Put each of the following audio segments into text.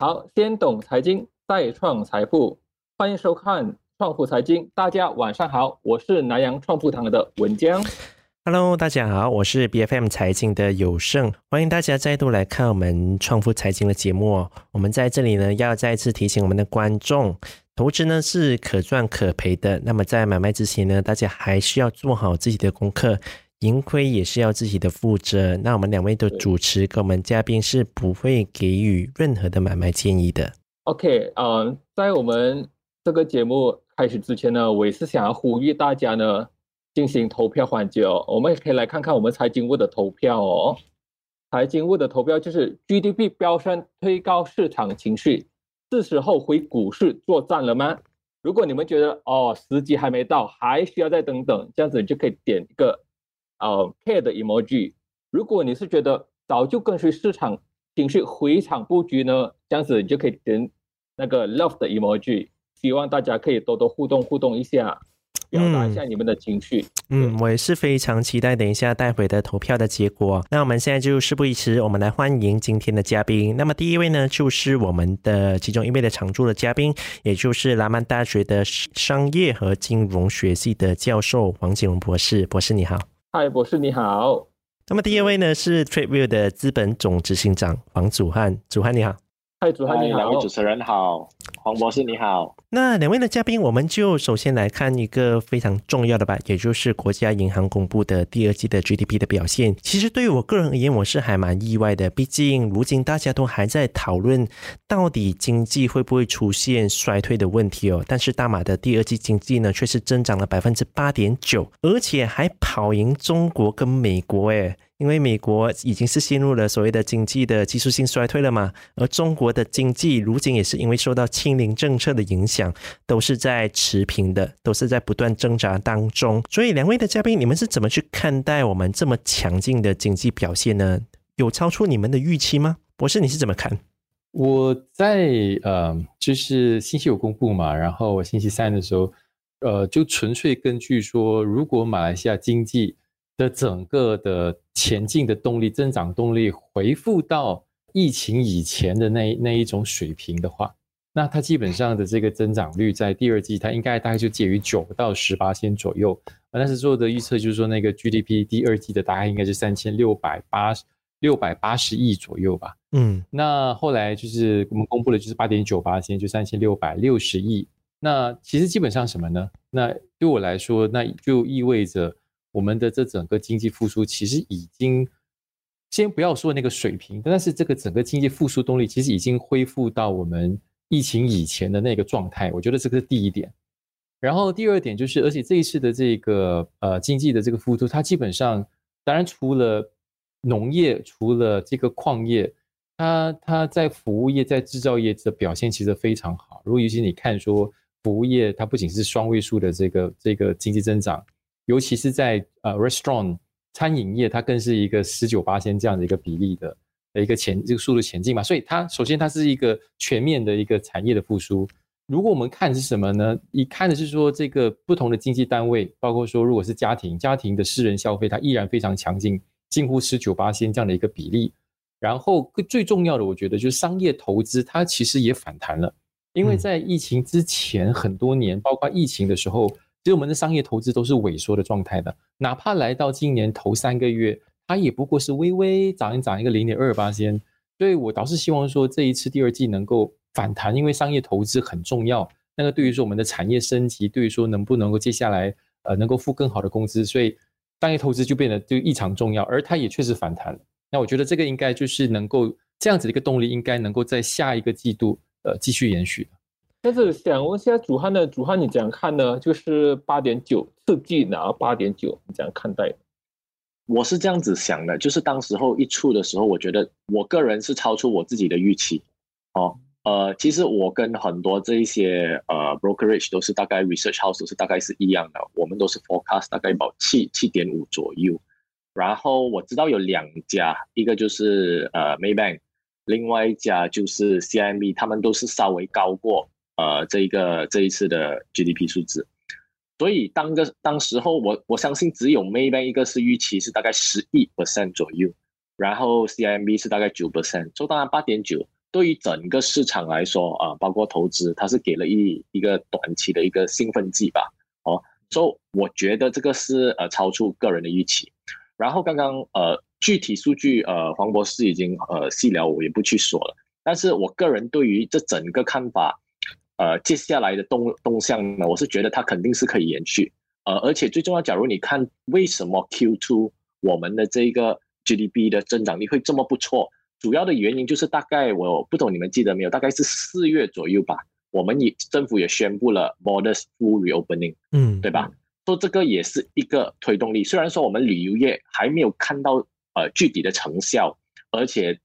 好，先懂财经，再创财富，欢迎收看创富财经。大家晚上好，我是南洋创富堂的文江。Hello，大家好，我是 B F M 财经的有胜，欢迎大家再度来看我们创富财经的节目。我们在这里呢，要再次提醒我们的观众，投资呢是可赚可赔的。那么在买卖之前呢，大家还是要做好自己的功课。盈亏也是要自己的负责。那我们两位的主持跟我们嘉宾是不会给予任何的买卖建议的。OK，嗯，在我们这个节目开始之前呢，我也是想要呼吁大家呢进行投票环节哦。我们也可以来看看我们财经部的投票哦。财经部的投票就是 GDP 飙升推高市场情绪，是时候回股市作战了吗？如果你们觉得哦时机还没到，还需要再等等，这样子就可以点一个。呃，care 的 emoji，如果你是觉得早就跟随市场情绪回场布局呢，这样子你就可以点那个 love 的 emoji，希望大家可以多多互动互动一下，表达一下你们的情绪。嗯，我也是非常期待等一下待会的投票的结果。那我们现在就事不宜迟，我们来欢迎今天的嘉宾。那么第一位呢，就是我们的其中一位的常驻的嘉宾，也就是拉曼大学的商业和金融学系的教授黄景荣博士。博士你好。嗨，博士你好。那么第二位呢是 TradeView 的资本总执行长黄祖汉，祖汉你好。嗨，祖汉你好，两位主持人好，黄博士你好。那两位的嘉宾，我们就首先来看一个非常重要的吧，也就是国家银行公布的第二季的 GDP 的表现。其实对于我个人而言，我是还蛮意外的，毕竟如今大家都还在讨论到底经济会不会出现衰退的问题哦。但是大马的第二季经济呢，却是增长了百分之八点九，而且还跑赢中国跟美国诶。因为美国已经是陷入了所谓的经济的技术性衰退了嘛，而中国的经济如今也是因为受到清零政策的影响，都是在持平的，都是在不断挣扎当中。所以，两位的嘉宾，你们是怎么去看待我们这么强劲的经济表现呢？有超出你们的预期吗？博士，你是怎么看？我在呃，就是星期五公布嘛，然后我星期三的时候，呃，就纯粹根据说，如果马来西亚经济的整个的前进的动力、增长动力回复到疫情以前的那那一种水平的话，那它基本上的这个增长率在第二季，它应该大概就介于九到十八千左右。但是做的预测就是说，那个 GDP 第二季的大概应该是三千六百八十六百八十亿左右吧。嗯，那后来就是我们公布了就是八点九八千，就三千六百六十亿。那其实基本上什么呢？那对我来说，那就意味着。我们的这整个经济复苏其实已经，先不要说那个水平，但是这个整个经济复苏动力其实已经恢复到我们疫情以前的那个状态。我觉得这个是第一点。然后第二点就是，而且这一次的这个呃经济的这个复苏，它基本上当然除了农业，除了这个矿业，它它在服务业、在制造业的表现其实非常好。如果尤其你看说服务业，它不仅是双位数的这个这个经济增长。尤其是在呃，restaurant 餐饮业，它更是一个十九八千这样的一个比例的的一个前这个速度前进嘛，所以它首先它是一个全面的一个产业的复苏。如果我们看是什么呢？一看的是说这个不同的经济单位，包括说如果是家庭，家庭的私人消费，它依然非常强劲，近乎十九八千这样的一个比例。然后最重要的，我觉得就是商业投资，它其实也反弹了，因为在疫情之前很多年，包括疫情的时候。其实我们的商业投资都是萎缩的状态的，哪怕来到今年头三个月，它也不过是微微涨一涨一个零点二八先。所以我倒是希望说这一次第二季能够反弹，因为商业投资很重要。那个对于说我们的产业升级，对于说能不能够接下来呃能够付更好的工资，所以商业投资就变得就异常重要。而它也确实反弹。那我觉得这个应该就是能够这样子的一个动力，应该能够在下一个季度呃继续延续。但是想问一下主汉的主汉，你怎样看呢？就是八点九刺激，然后八点九，你怎样看待？我是这样子想的，就是当时候一出的时候，我觉得我个人是超出我自己的预期。哦，呃，其实我跟很多这一些呃 brokerage 都是大概 research house 都是大概是一样的，我们都是 forecast 大概保七七点五左右。然后我知道有两家，一个就是呃 Maybank，另外一家就是 CIMB，他们都是稍微高过。呃，这一个这一次的 GDP 数字，所以当个当时候我我相信只有 Maybank 一个是预期是大概十亿 percent 左右，然后 CIMB 是大概九 percent，就当然八点九对于整个市场来说啊，包括投资，它是给了一一个短期的一个兴奋剂吧。哦，所以我觉得这个是呃超出个人的预期。然后刚刚呃具体数据呃黄博士已经呃细聊，我也不去说了。但是我个人对于这整个看法，呃接下来的动动向呢，我是觉得它肯定是可以延续。呃，而且最重要，假如你看为什么 Q2 我们的这个 GDP 的增长率会这么不错，主要的原因就是大概我不懂你们记得没有，大概是四月左右吧，我们也政府也宣布了 borders full reopening，嗯，对吧？说这个也是一个推动力。虽然说我们旅游业还没有看到呃具体的成效，而且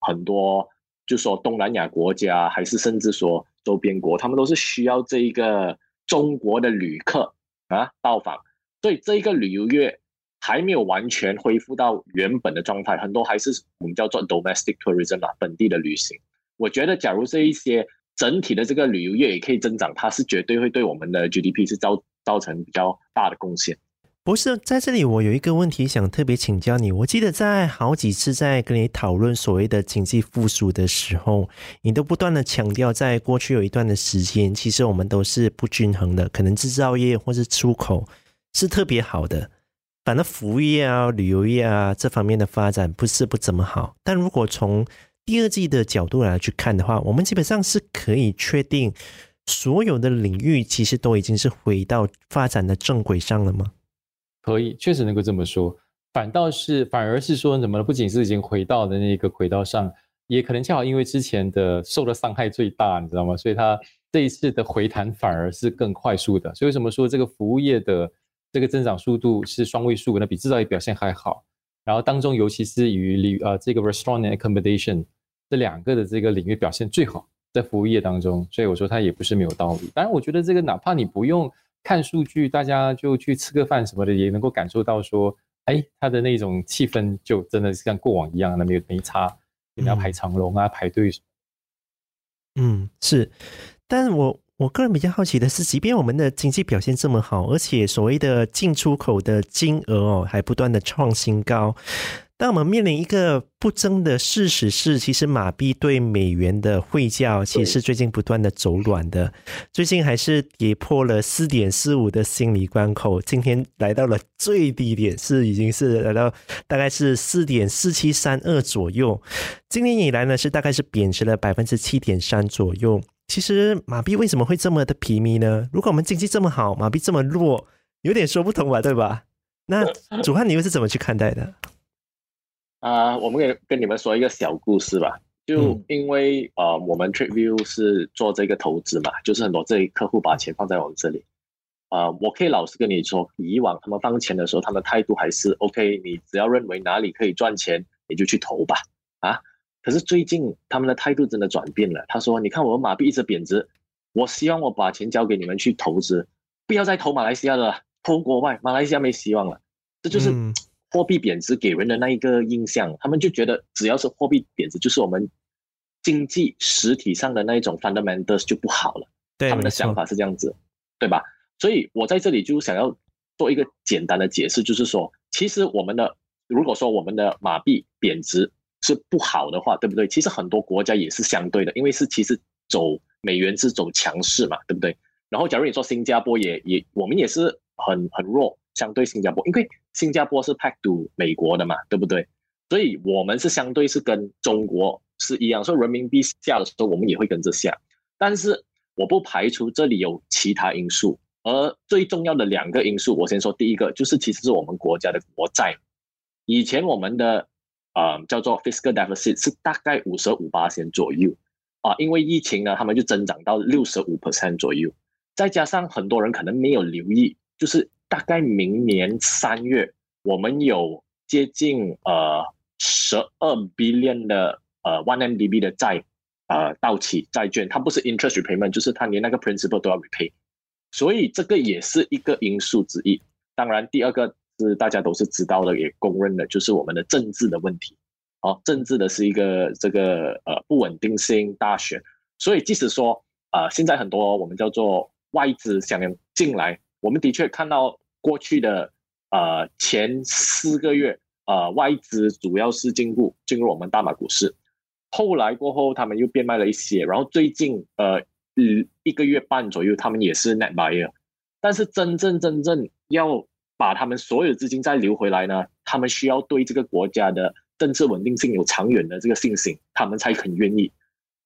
很多就说东南亚国家，还是甚至说周边国，他们都是需要这一个中国的旅客。啊，到访，所以这一个旅游业还没有完全恢复到原本的状态，很多还是我们叫做 domestic tourism 啊，本地的旅行。我觉得，假如这一些整体的这个旅游业也可以增长，它是绝对会对我们的 GDP 是造造成比较大的贡献。不是在这里，我有一个问题想特别请教你。我记得在好几次在跟你讨论所谓的经济复苏的时候，你都不断的强调，在过去有一段的时间，其实我们都是不均衡的，可能制造业或是出口是特别好的，反正服务业啊、旅游业啊这方面的发展不是不怎么好。但如果从第二季的角度来去看的话，我们基本上是可以确定，所有的领域其实都已经是回到发展的正轨上了吗？可以，确实能够这么说。反倒是，反而是说，怎么不仅是已经回到的那个轨道上，也可能恰好因为之前的受的伤害最大，你知道吗？所以它这一次的回弹反而是更快速的。所以为什么说这个服务业的这个增长速度是双位数，那比制造业表现还好？然后当中，尤其是与旅呃这个 restaurant and accommodation 这两个的这个领域表现最好，在服务业当中。所以我说它也不是没有道理。当然，我觉得这个哪怕你不用。看数据，大家就去吃个饭什么的，也能够感受到说，哎，他的那种气氛就真的是像过往一样，那没有没差，你要排长龙啊，排队什么。嗯，是，但我我个人比较好奇的是，即便我们的经济表现这么好，而且所谓的进出口的金额哦，还不断的创新高。但我们面临一个不争的事实是，其实马币对美元的汇价其实是最近不断的走软的，最近还是跌破了四点四五的心理关口，今天来到了最低点，是已经是来到大概是四点四七三二左右。今年以来呢，是大概是贬值了百分之七点三左右。其实马币为什么会这么的疲靡呢？如果我们经济这么好，马币这么弱，有点说不通吧，对吧？那主汉你又是怎么去看待的？啊，我们给跟你们说一个小故事吧。就因为呃，我们 Trade View 是做这个投资嘛，就是很多这客户把钱放在我们这里。啊，我可以老实跟你说，以往他们放钱的时候，他们态度还是 OK，你只要认为哪里可以赚钱，你就去投吧。啊，可是最近他们的态度真的转变了。他说：“你看我们马币一直贬值，我希望我把钱交给你们去投资，不要再投马来西亚了，投国外，马来西亚没希望了。”这就是。货币贬值给人的那一个印象，他们就觉得只要是货币贬值，就是我们经济实体上的那一种 fundamentals 就不好了。对他们的想法是这样子，对吧？所以我在这里就想要做一个简单的解释，就是说，其实我们的如果说我们的马币贬值是不好的话，对不对？其实很多国家也是相对的，因为是其实走美元是走强势嘛，对不对？然后假如你说新加坡也也我们也是很很弱。相对新加坡，因为新加坡是 pack to 美国的嘛，对不对？所以我们是相对是跟中国是一样，所以人民币下的时候，我们也会跟着下。但是我不排除这里有其他因素，而最重要的两个因素，我先说第一个，就是其实是我们国家的国债。以前我们的呃叫做 fiscal deficit 是大概五十五八千左右啊，因为疫情呢，他们就增长到六十五 percent 左右，再加上很多人可能没有留意，就是。大概明年三月，我们有接近呃十二 billion 的呃 one MDB 的债呃到期债券，它不是 interest repayment，就是它连那个 principal 都要 repay，所以这个也是一个因素之一。当然，第二个是大家都是知道的，也公认的，就是我们的政治的问题。好，政治的是一个这个呃不稳定性大选，所以即使说呃现在很多我们叫做外资想要进来，我们的确看到。过去的呃前四个月，呃外资主要是进入进入我们大马股市，后来过后他们又变卖了一些，然后最近呃一一个月半左右，他们也是 net buyer。但是真正真正要把他们所有资金再流回来呢，他们需要对这个国家的政治稳定性有长远的这个信心，他们才肯愿意。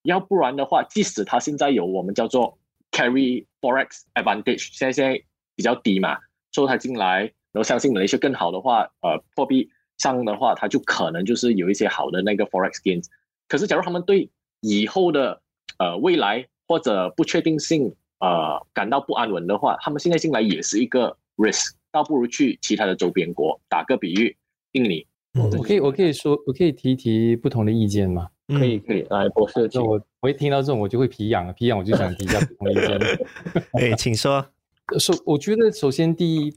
要不然的话，即使他现在有我们叫做 carry forex advantage，现在现在比较低嘛，收他进来，然后相信马来西亚更好的话，呃，货币上的话，他就可能就是有一些好的那个 forex gains。可是假如他们对以后的呃未来或者不确定性呃感到不安稳的话，他们现在进来也是一个 risk，倒不如去其他的周边国。打个比喻，印尼，我可以我可以说我可以提提不同的意见吗？可以可以，来博士，那我我一听到这种，我就会皮痒，皮痒我就想提一下不同意见。哎，请说。首我觉得首先第一，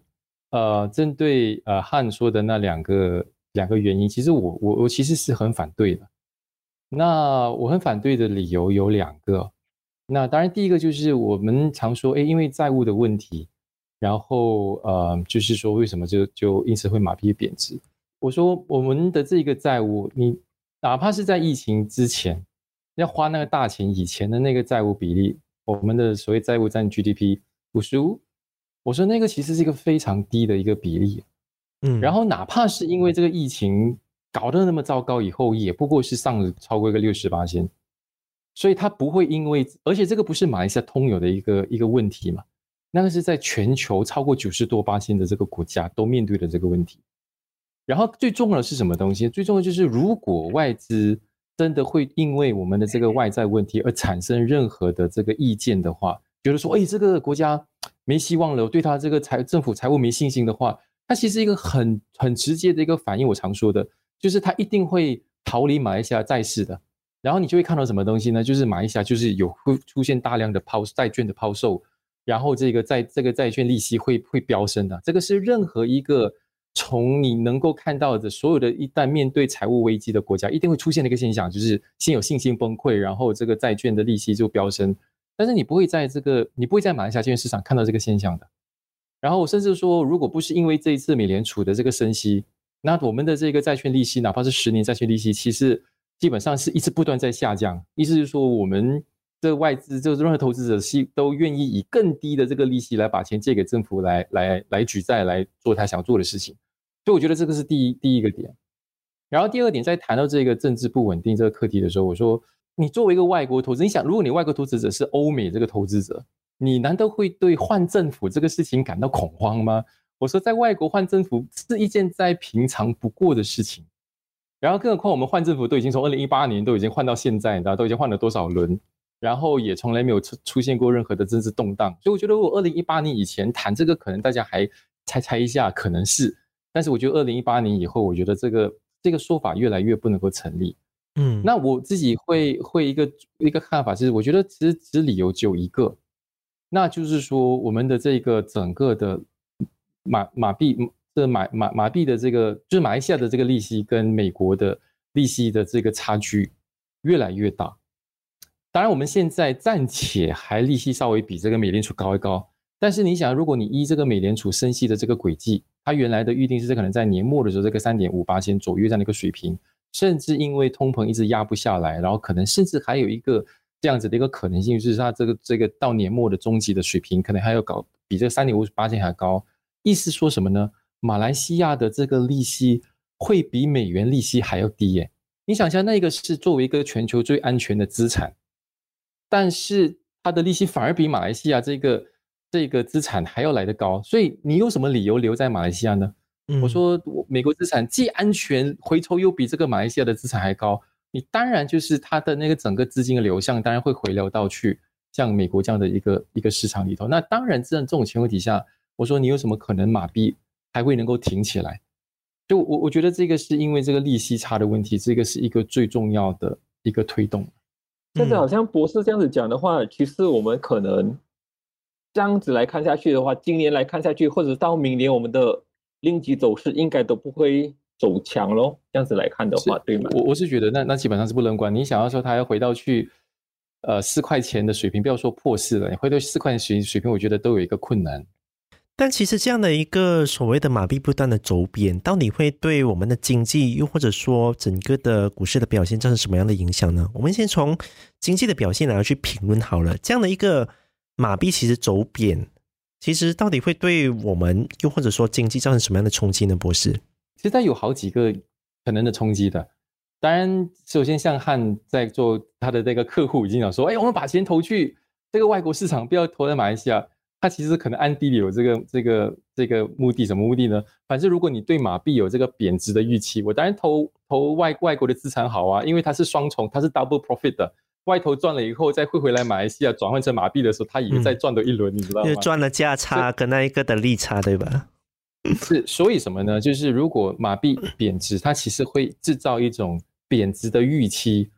呃，针对呃汉说的那两个两个原因，其实我我我其实是很反对的。那我很反对的理由有两个。那当然第一个就是我们常说，哎，因为债务的问题，然后呃，就是说为什么就就因此会马币贬值？我说我们的这个债务，你。哪怕是在疫情之前，要花那个大钱以前的那个债务比例，我们的所谓债务占 GDP 五十五，我说那个其实是一个非常低的一个比例，嗯，然后哪怕是因为这个疫情搞得那么糟糕以后，也不过是上了超过一个六十八千，所以它不会因为，而且这个不是马来西亚通有的一个一个问题嘛，那个是在全球超过九十多八千的这个国家都面对的这个问题。然后最重要的是什么东西？最重要就是，如果外资真的会因为我们的这个外在问题而产生任何的这个意见的话，觉得说，哎，这个国家没希望了，对他这个财政府财务没信心的话，它其实一个很很直接的一个反应。我常说的，就是他一定会逃离马来西亚债市的。然后你就会看到什么东西呢？就是马来西亚就是有会出现大量的抛债券的抛售，然后这个债这个债券利息会会飙升的。这个是任何一个。从你能够看到的所有的，一旦面对财务危机的国家，一定会出现的一个现象，就是先有信心崩溃，然后这个债券的利息就飙升。但是你不会在这个，你不会在马来西亚证券市场看到这个现象的。然后甚至说，如果不是因为这一次美联储的这个升息，那我们的这个债券利息，哪怕是十年债券利息，其实基本上是一直不断在下降。意思是说，我们的外资就是任何投资者是都愿意以更低的这个利息来把钱借给政府，来来来举债来做他想做的事情。所以我觉得这个是第一第一个点。然后第二点，在谈到这个政治不稳定这个课题的时候，我说，你作为一个外国投资，你想，如果你外国投资者是欧美这个投资者，你难道会对换政府这个事情感到恐慌吗？我说，在外国换政府是一件再平常不过的事情。然后，更何况我们换政府都已经从二零一八年都已经换到现在，你知道都已经换了多少轮？然后也从来没有出出现过任何的政治动荡，所以我觉得如果二零一八年以前谈这个，可能大家还猜猜一下，可能是。但是我觉得二零一八年以后，我觉得这个这个说法越来越不能够成立。嗯，那我自己会会一个一个看法是，我觉得其实其实理由只有一个，那就是说我们的这个整个的马马币这马马马币的这个就是马来西亚的这个利息跟美国的利息的这个差距越来越大。当然，我们现在暂且还利息稍微比这个美联储高一高，但是你想，如果你依这个美联储升息的这个轨迹，它原来的预定是可能在年末的时候，这个三点五八千左右这样的一个水平，甚至因为通膨一直压不下来，然后可能甚至还有一个这样子的一个可能性，就是它这个这个到年末的终极的水平，可能还要搞比这个三点五八千还高。意思说什么呢？马来西亚的这个利息会比美元利息还要低耶？你想一下，那个是作为一个全球最安全的资产。但是它的利息反而比马来西亚这个这个资产还要来得高，所以你有什么理由留在马来西亚呢？我说，美国资产既安全，回头又比这个马来西亚的资产还高，你当然就是它的那个整个资金的流向，当然会回流到去像美国这样的一个一个市场里头。那当然，这这种情况底下，我说你有什么可能马币还会能够挺起来？就我我觉得这个是因为这个利息差的问题，这个是一个最重要的一个推动。现在好像博士这样子讲的话，其实我们可能这样子来看下去的话，今年来看下去，或者到明年，我们的令吉走势应该都不会走强喽。这样子来看的话，对吗？我我是觉得那那基本上是不乐观。你想要说它要回到去呃四块钱的水平，不要说破四了，你回到四块钱水水平，我觉得都有一个困难。但其实这样的一个所谓的马币不断的走贬，到底会对我们的经济，又或者说整个的股市的表现造成什么样的影响呢？我们先从经济的表现来去评论好了。这样的一个马币其实走贬，其实到底会对我们，又或者说经济造成什么样的冲击呢？博士，其实它有好几个可能的冲击的。当然，首先像汉在做他的那个客户已经讲说，哎，我们把钱投去这个外国市场，不要投在马来西亚。他其实可能暗地里有这个这个这个目的，什么目的呢？反正如果你对马币有这个贬值的预期，我当然投投外外国的资产好啊，因为它是双重，它是 double profit 的。外头赚了以后再汇回来马来西亚转换成马币的时候，它也在赚的一轮，你知道吗？就赚了价差跟那一个的利差，对吧？是，所以什么呢？就是如果马币贬值，它其实会制造一种贬值的预期，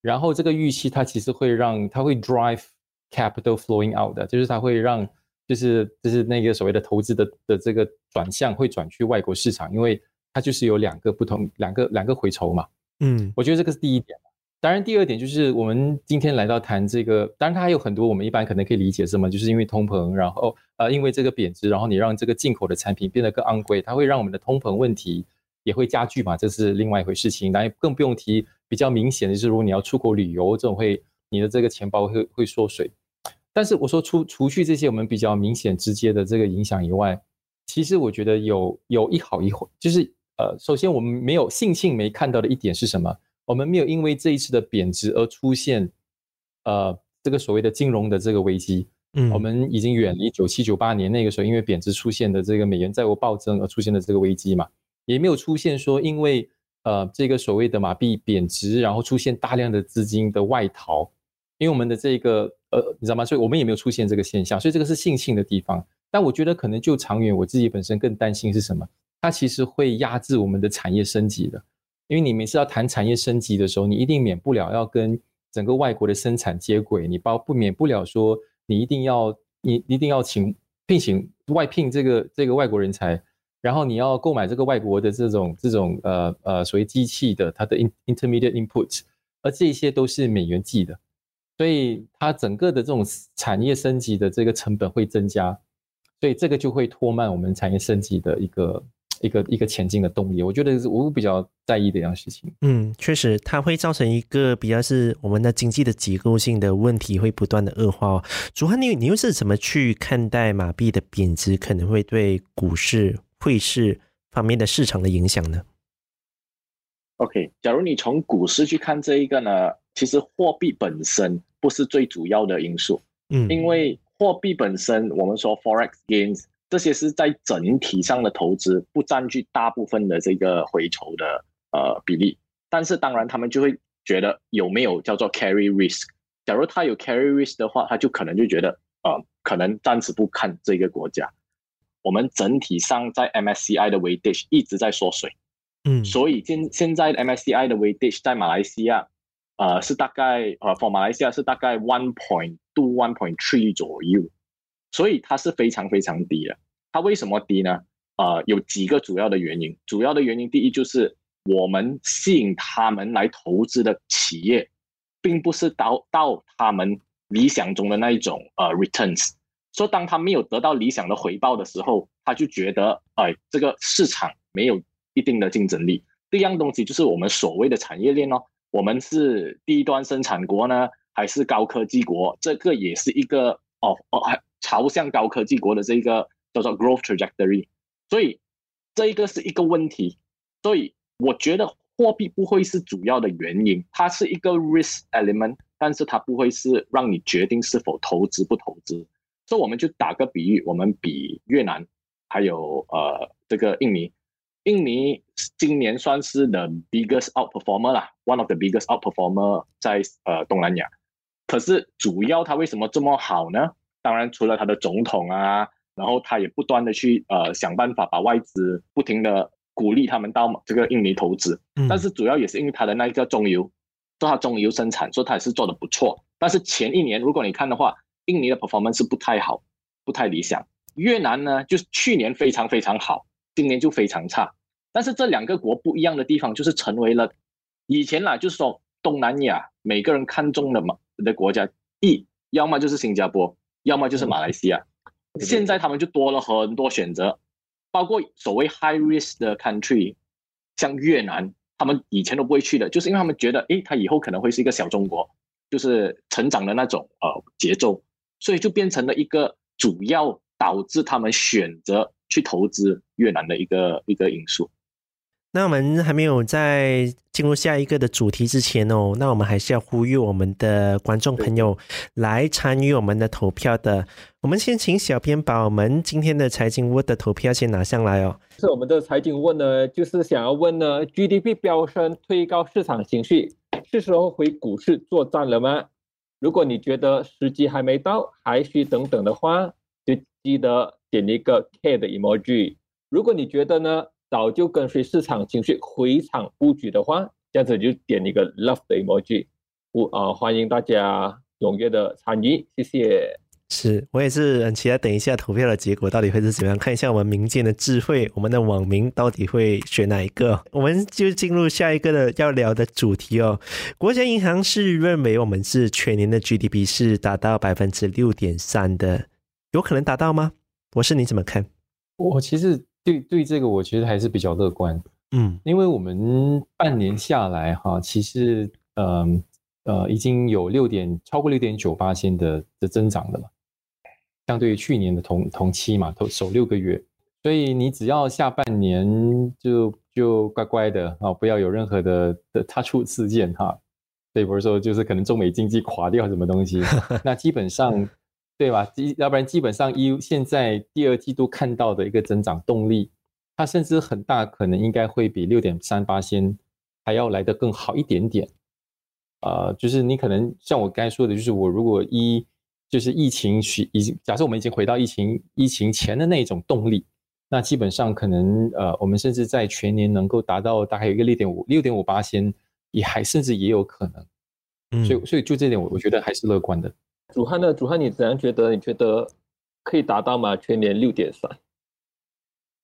然后这个预期它其实会让它会 drive capital flowing out 的，就是它会让。就是就是那个所谓的投资的的这个转向会转去外国市场，因为它就是有两个不同两个两个回酬嘛。嗯，我觉得这个是第一点。当然，第二点就是我们今天来到谈这个，当然它还有很多我们一般可能可以理解什么，就是因为通膨，然后呃因为这个贬值，然后你让这个进口的产品变得更昂贵，它会让我们的通膨问题也会加剧嘛，这是另外一回事情。当然更不用提比较明显的就是，如果你要出国旅游，这种会你的这个钱包会会缩水。但是我说除除去这些我们比较明显直接的这个影响以外，其实我觉得有有一好一坏，就是呃，首先我们没有信庆没看到的一点是什么？我们没有因为这一次的贬值而出现呃这个所谓的金融的这个危机。嗯，我们已经远离九七九八年那个时候因为贬值出现的这个美元债务暴增而出现的这个危机嘛，也没有出现说因为呃这个所谓的马币贬值然后出现大量的资金的外逃，因为我们的这个。呃，你知道吗？所以我们也没有出现这个现象，所以这个是庆幸的地方。但我觉得可能就长远，我自己本身更担心是什么？它其实会压制我们的产业升级的。因为你每次要谈产业升级的时候，你一定免不了要跟整个外国的生产接轨，你包不免不了说你一定要你一定要请聘请外聘这个这个外国人才，然后你要购买这个外国的这种这种呃呃所谓机器的它的 intermediate input，而这些都是美元计的。所以它整个的这种产业升级的这个成本会增加，所以这个就会拖慢我们产业升级的一个一个一个前进的动力。我觉得是我比较在意的一样事情。嗯，确实，它会造成一个比较是我们的经济的结构性的问题会不断的恶化。哦主汉，你你又是怎么去看待马币的贬值可能会对股市、汇市方面的市场的影响呢？OK，假如你从股市去看这一个呢？其实货币本身不是最主要的因素，嗯，因为货币本身，我们说 forex gains 这些是在整体上的投资不占据大部分的这个回酬的呃比例，但是当然他们就会觉得有没有叫做 carry risk，假如他有 carry risk 的话，他就可能就觉得呃可能暂时不看这个国家，我们整体上在 MSCI 的 weightage 一直在缩水，嗯，所以现现在 MSCI 的 weightage 在马来西亚。呃，是大概呃，for 马来西亚是大概 one point two one point three 左右，所以它是非常非常低的。它为什么低呢？呃，有几个主要的原因。主要的原因，第一就是我们吸引他们来投资的企业，并不是到到他们理想中的那一种呃 returns。说当他没有得到理想的回报的时候，他就觉得哎，这个市场没有一定的竞争力。第一样东西就是我们所谓的产业链哦。我们是低端生产国呢，还是高科技国？这个也是一个哦哦，朝向高科技国的这个叫做 growth trajectory。所以这一个是一个问题。所以我觉得货币不会是主要的原因，它是一个 risk element，但是它不会是让你决定是否投资不投资。所以我们就打个比喻，我们比越南还有呃这个印尼。印尼今年算是 the biggest outperformer 啦，one of the biggest outperformer 在呃东南亚。可是主要它为什么这么好呢？当然除了他的总统啊，然后他也不断的去呃想办法把外资不停的鼓励他们到这个印尼投资。但是主要也是因为他的那个中油，做他中油生产，所以他也是做的不错。但是前一年如果你看的话，印尼的 performance 是不太好，不太理想。越南呢，就是去年非常非常好。今年就非常差，但是这两个国不一样的地方就是成为了以前啦，就是说东南亚每个人看中的嘛的国家，一要么就是新加坡，要么就是马来西亚。现在他们就多了很多选择，包括所谓 high risk 的 country，像越南，他们以前都不会去的，就是因为他们觉得，诶，他以后可能会是一个小中国，就是成长的那种呃节奏，所以就变成了一个主要导致他们选择去投资越南的一个一个因素。那我们还没有在进入下一个的主题之前哦，那我们还是要呼吁我们的观众朋友来参与我们的投票的。我们先请小编把我们今天的财经问的投票先拿上来哦。是我们的财经问呢，就是想要问呢，GDP 飙升推高市场情绪，是时候回股市作战了吗？如果你觉得时机还没到，还需等等的话，就记得点一个 K 的 emoji。如果你觉得呢？早就跟随市场情绪回场布局的话，这样子就点一个 love 的 emoji，不啊，欢迎大家踊跃的参与，谢谢。是我也是很期待，等一下投票的结果到底会是怎么样，看一下我们民间的智慧，我们的网民到底会选哪一个。我们就进入下一个的要聊的主题哦。国家银行是认为我们是全年的 GDP 是达到百分之六点三的，有可能达到吗？博士你怎么看？我其实。对对，这个我觉得还是比较乐观，嗯，因为我们半年下来哈，其实呃呃已经有六点超过六点九八千的的增长了嘛，相对于去年的同同期嘛，头首六个月，所以你只要下半年就就乖乖的啊，不要有任何的的他出事件哈，对，不是说就是可能中美经济垮掉什么东西，那基本上。对吧？基要不然基本上一现在第二季度看到的一个增长动力，它甚至很大可能应该会比六点三八先还要来得更好一点点。呃，就是你可能像我刚才说的，就是我如果一就是疫情许已经假设我们已经回到疫情疫情前的那种动力，那基本上可能呃我们甚至在全年能够达到大概有一个六点五六点五八先，也还甚至也有可能。嗯，所以所以就这点我我觉得还是乐观的。主汉呢？主汉，你怎样觉得？你觉得可以达到吗？全年六点三。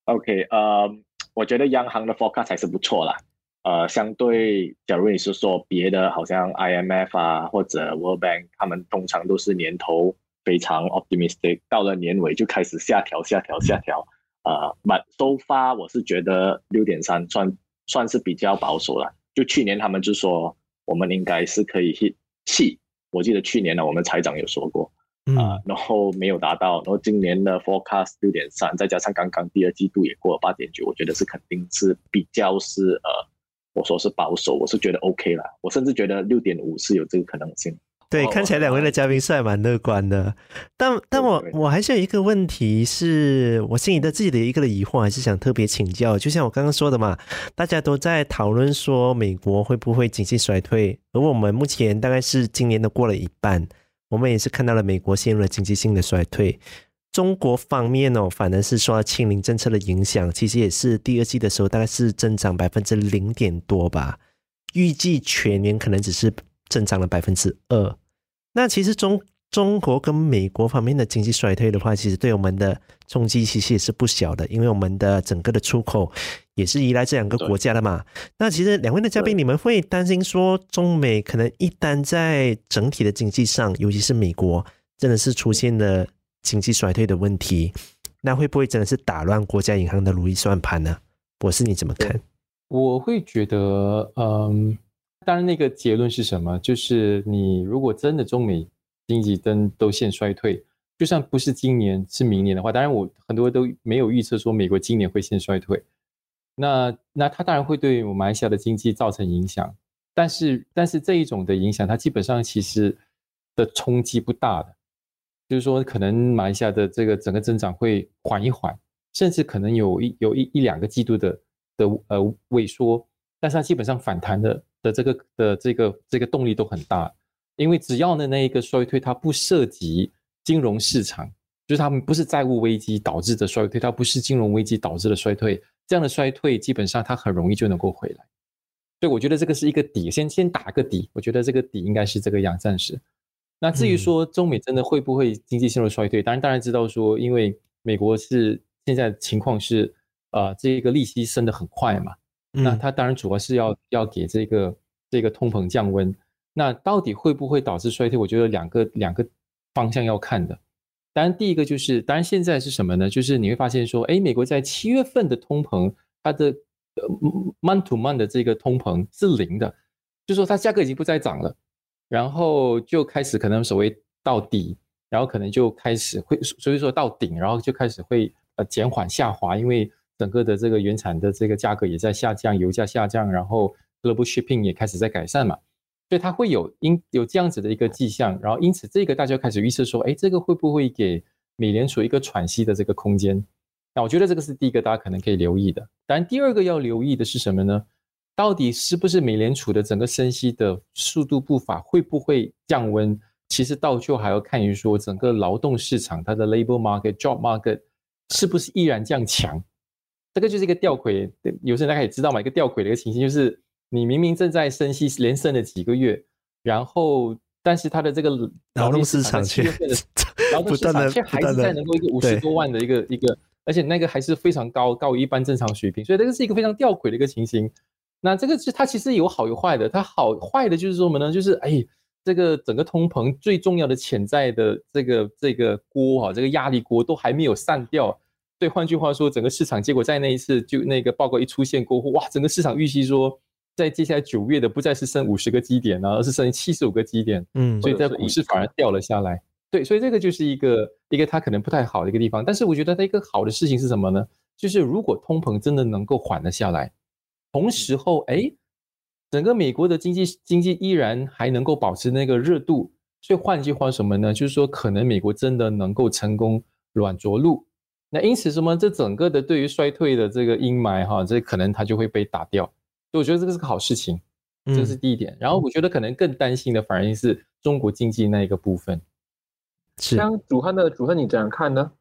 OK，呃，我觉得央行的 forecast 还是不错啦。呃，相对，假如你是说别的，好像 IMF 啊或者 World Bank，他们通常都是年头非常 optimistic，到了年尾就开始下调、下调、下调。呃，But so far，我是觉得六点三算算是比较保守了。就去年他们就说，我们应该是可以 hit 七。我记得去年呢，我们财长有说过，啊，然后没有达到，然后今年的 forecast 六点三，再加上刚刚第二季度也过了八点九，我觉得是肯定是比较是呃，我说是保守，我是觉得 OK 了，我甚至觉得六点五是有这个可能性。对，看起来两位的嘉宾是还蛮乐观的，但但我我还是有一个问题，是我心里的自己的一个的疑惑，还是想特别请教。就像我刚刚说的嘛，大家都在讨论说美国会不会经济衰退，而我们目前大概是今年的过了一半，我们也是看到了美国陷入了经济性的衰退。中国方面哦，反而是受到清零政策的影响，其实也是第二季的时候大概是增长百分之零点多吧，预计全年可能只是。增长了百分之二，那其实中中国跟美国方面的经济衰退的话，其实对我们的冲击其实也是不小的，因为我们的整个的出口也是依赖这两个国家的嘛。那其实两位的嘉宾，你们会担心说中美可能一旦在整体的经济上，尤其是美国真的是出现了经济衰退的问题，那会不会真的是打乱国家银行的如意算盘呢？博士你怎么看？我会觉得，嗯。当然，那个结论是什么？就是你如果真的中美经济都都现衰退，就算不是今年是明年的话，当然我很多都没有预测说美国今年会现衰退。那那它当然会对我马来西亚的经济造成影响，但是但是这一种的影响，它基本上其实的冲击不大的，就是说可能马来西亚的这个整个增长会缓一缓，甚至可能有一有一一两个季度的的呃萎缩，但是它基本上反弹的。的这个的这个这个动力都很大，因为只要呢那一个衰退，它不涉及金融市场，就是他们不是债务危机导致的衰退，它不是金融危机导致的衰退，这样的衰退基本上它很容易就能够回来。所以我觉得这个是一个底，先先打个底。我觉得这个底应该是这个样，暂时。那至于说中美真的会不会经济陷入衰退，当然当然知道说，因为美国是现在情况是，呃，这个利息升得很快嘛。那它当然主要是要要给这个这个通膨降温，那到底会不会导致衰退？我觉得两个两个方向要看的。当然，第一个就是，当然现在是什么呢？就是你会发现说，哎，美国在七月份的通膨，它的呃 month to month 的这个通膨是零的，就说它价格已经不再涨了，然后就开始可能所谓到底，然后可能就开始会，所以说到顶，然后就开始会呃减缓下滑，因为整个的这个原产的这个价格也在下降，油价下降，然后 global shipping 也开始在改善嘛。所以它会有因有这样子的一个迹象，然后因此这个大家开始预测说，哎，这个会不会给美联储一个喘息的这个空间？那我觉得这个是第一个大家可能可以留意的。当然，第二个要留意的是什么呢？到底是不是美联储的整个升息的速度步伐会不会降温？其实到最后还要看于说整个劳动市场它的 labor market job market 是不是依然这样强？这个就是一个吊诡，有些人大家也知道嘛，一个吊诡的一个情形就是。你明明正在升息，连升了几个月，然后但是它的这个劳动市场却劳动市场 却还是在能够一个五十多万的一个一个，而且那个还是非常高，高于一般正常水平，所以这个是一个非常吊诡的一个情形。那这个是它其实有好有坏的，它好坏的就是说什么呢？就是哎，这个整个通膨最重要的潜在的这个这个锅啊，这个压力锅都还没有散掉。对，换句话说，整个市场结果在那一次就那个报告一出现过后，哇，整个市场预期说。在接下来九月的不再是升五十个基点呢，而是升七十五个基点。嗯，所以在股市反而掉了下来。对，所以这个就是一个一个它可能不太好的一个地方。但是我觉得它一个好的事情是什么呢？就是如果通膨真的能够缓了下来，同时候哎，整个美国的经济经济依然还能够保持那个热度。所以换句话什么呢？就是说可能美国真的能够成功软着陆。那因此什么？这整个的对于衰退的这个阴霾哈，这可能它就会被打掉。所以我觉得这个是个好事情，这是第一点。然后我觉得可能更担心的反而是中国经济那一个部分。像主汉的主汉，你怎样看呢？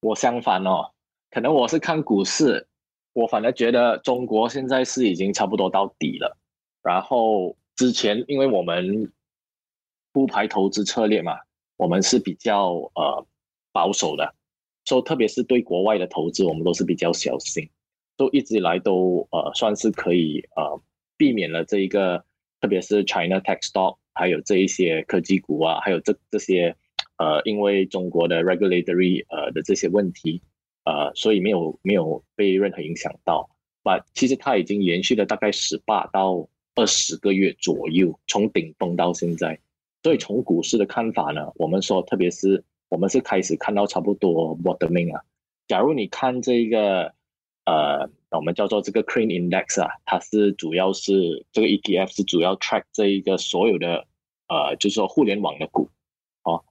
我相反哦，可能我是看股市，我反而觉得中国现在是已经差不多到底了。然后之前因为我们不排投资策略嘛，我们是比较呃保守的，说特别是对国外的投资，我们都是比较小心。都一直以来都呃算是可以呃避免了这一个，特别是 China Tech Stock，还有这一些科技股啊，还有这这些呃因为中国的 regulatory 呃的这些问题呃，所以没有没有被任何影响到。But 其实它已经延续了大概十八到二十个月左右，从顶峰到现在。所以从股市的看法呢，我们说特别是我们是开始看到差不多 bottoming 啊。假如你看这个。呃，我们叫做这个 Crane Index 啊，它是主要是这个 ETF 是主要 track 这一个所有的呃，就是说互联网的股，哦，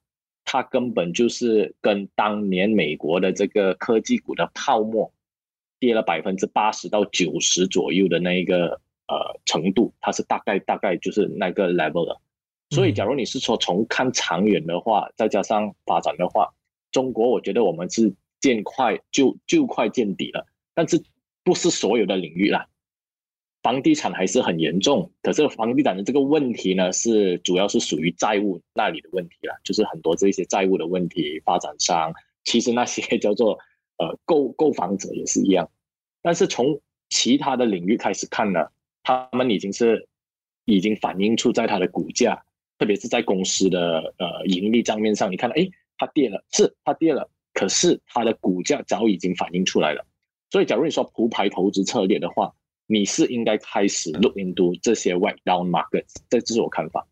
它根本就是跟当年美国的这个科技股的泡沫跌了百分之八十到九十左右的那一个呃程度，它是大概大概就是那个 level 的。所以，假如你是说从看长远的话，再加上发展的话，中国我觉得我们是见快就就快见底了。但是不是所有的领域啦，房地产还是很严重。可是房地产的这个问题呢，是主要是属于债务那里的问题了，就是很多这些债务的问题。发展商其实那些 叫做呃购购房者也是一样。但是从其他的领域开始看呢，他们已经是已经反映出在它的股价，特别是在公司的呃盈利账面上，你看到，哎，它跌了，是它跌了，可是它的股价早已经反映出来了。所以，假如你说铺牌投资策略的话，你是应该开始 look into 这些 white down markets，这就是我看法。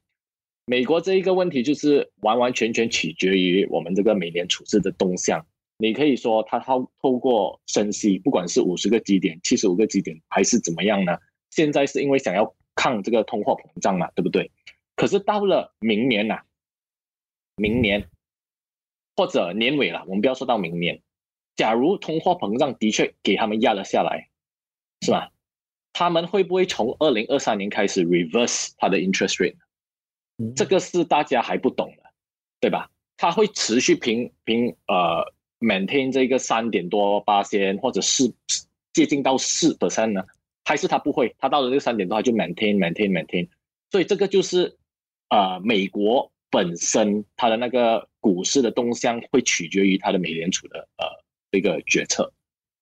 美国这一个问题就是完完全全取决于我们这个美联储事的动向。你可以说它透透过升息，不管是五十个基点、七十五个基点，还是怎么样呢？现在是因为想要抗这个通货膨胀嘛，对不对？可是到了明年呐，明年或者年尾了，我们不要说到明年。假如通货膨胀的确给他们压了下来，是吧？他们会不会从二零二三年开始 reverse 它的 interest rate？这个是大家还不懂的，对吧？它会持续平平呃 maintain 这个三点多八千或者是接近到四 percent 呢？还是它不会？它到了这个三点多就 maintain maintain maintain？所以这个就是呃美国本身它的那个股市的动向会取决于它的美联储的呃。这个决策，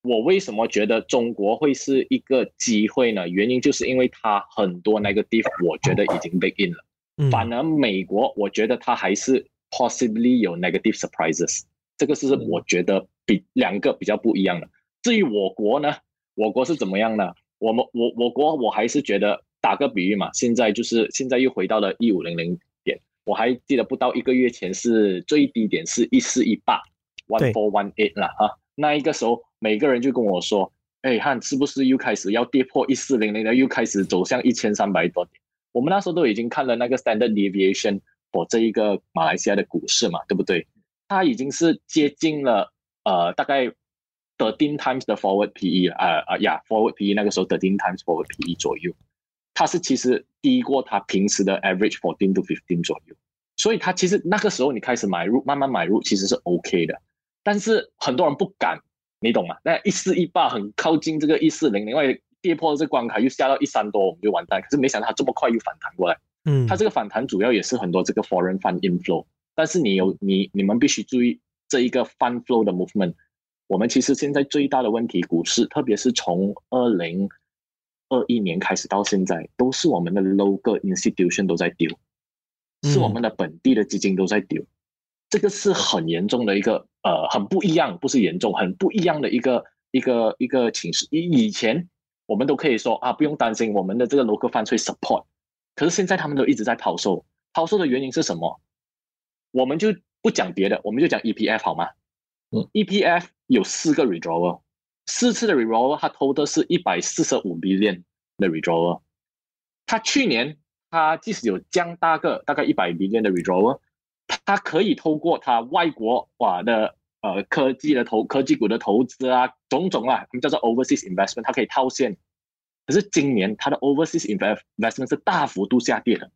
我为什么觉得中国会是一个机会呢？原因就是因为它很多那个地方，我觉得已经被 in 了。反而美国，我觉得它还是 possibly 有 negative surprises。这个是我觉得比两个比较不一样的。至于我国呢，我国是怎么样呢？我们我我国我还是觉得打个比喻嘛，现在就是现在又回到了一五零零点，我还记得不到一个月前是最低点是一四一八 one four one eight 了啊，那一个时候每个人就跟我说，哎，看是不是又开始要跌破一四零零了，又开始走向一千三百多点。我们那时候都已经看了那个 standard deviation for 这一个马来西亚的股市嘛，对不对？它已经是接近了呃大概 thirteen times the forward PE 啊啊呀 forward PE 那个时候 thirteen times forward PE 左右，它是其实低过它平时的 average fourteen to fifteen 左右，所以它其实那个时候你开始买入慢慢买入其实是 OK 的，但是很多人不敢，你懂吗？那一四一八很靠近这个一四零零，因为跌破了这关卡又下到一三多，我们就完蛋。可是没想到它这么快又反弹过来，嗯，它这个反弹主要也是很多这个 foreign fund inflow。但是你有你你们必须注意这一个 fund flow 的 movement。我们其实现在最大的问题，股市特别是从二零二一年开始到现在，都是我们的 local institution 都在丢，是我们的本地的基金都在丢。这个是很严重的一个呃，很不一样，不是严重，很不一样的一个一个一个情势。以以前我们都可以说啊，不用担心我们的这个 local fund 会 support，可是现在他们都一直在抛售，抛售的原因是什么？我们就不讲别的，我们就讲 EPF 好吗？嗯，EPF 有四个 withdrawal，四次的 withdrawal，它投的是一百四十五 billion 的 withdrawal。它去年他即使有降大个大概一百 billion 的 withdrawal，它可以透过他外国哇的呃科技的投科技股的投资啊，种种啊，他们叫做 overseas investment，它可以套现。可是今年它的 overseas investment 是大幅度下跌的，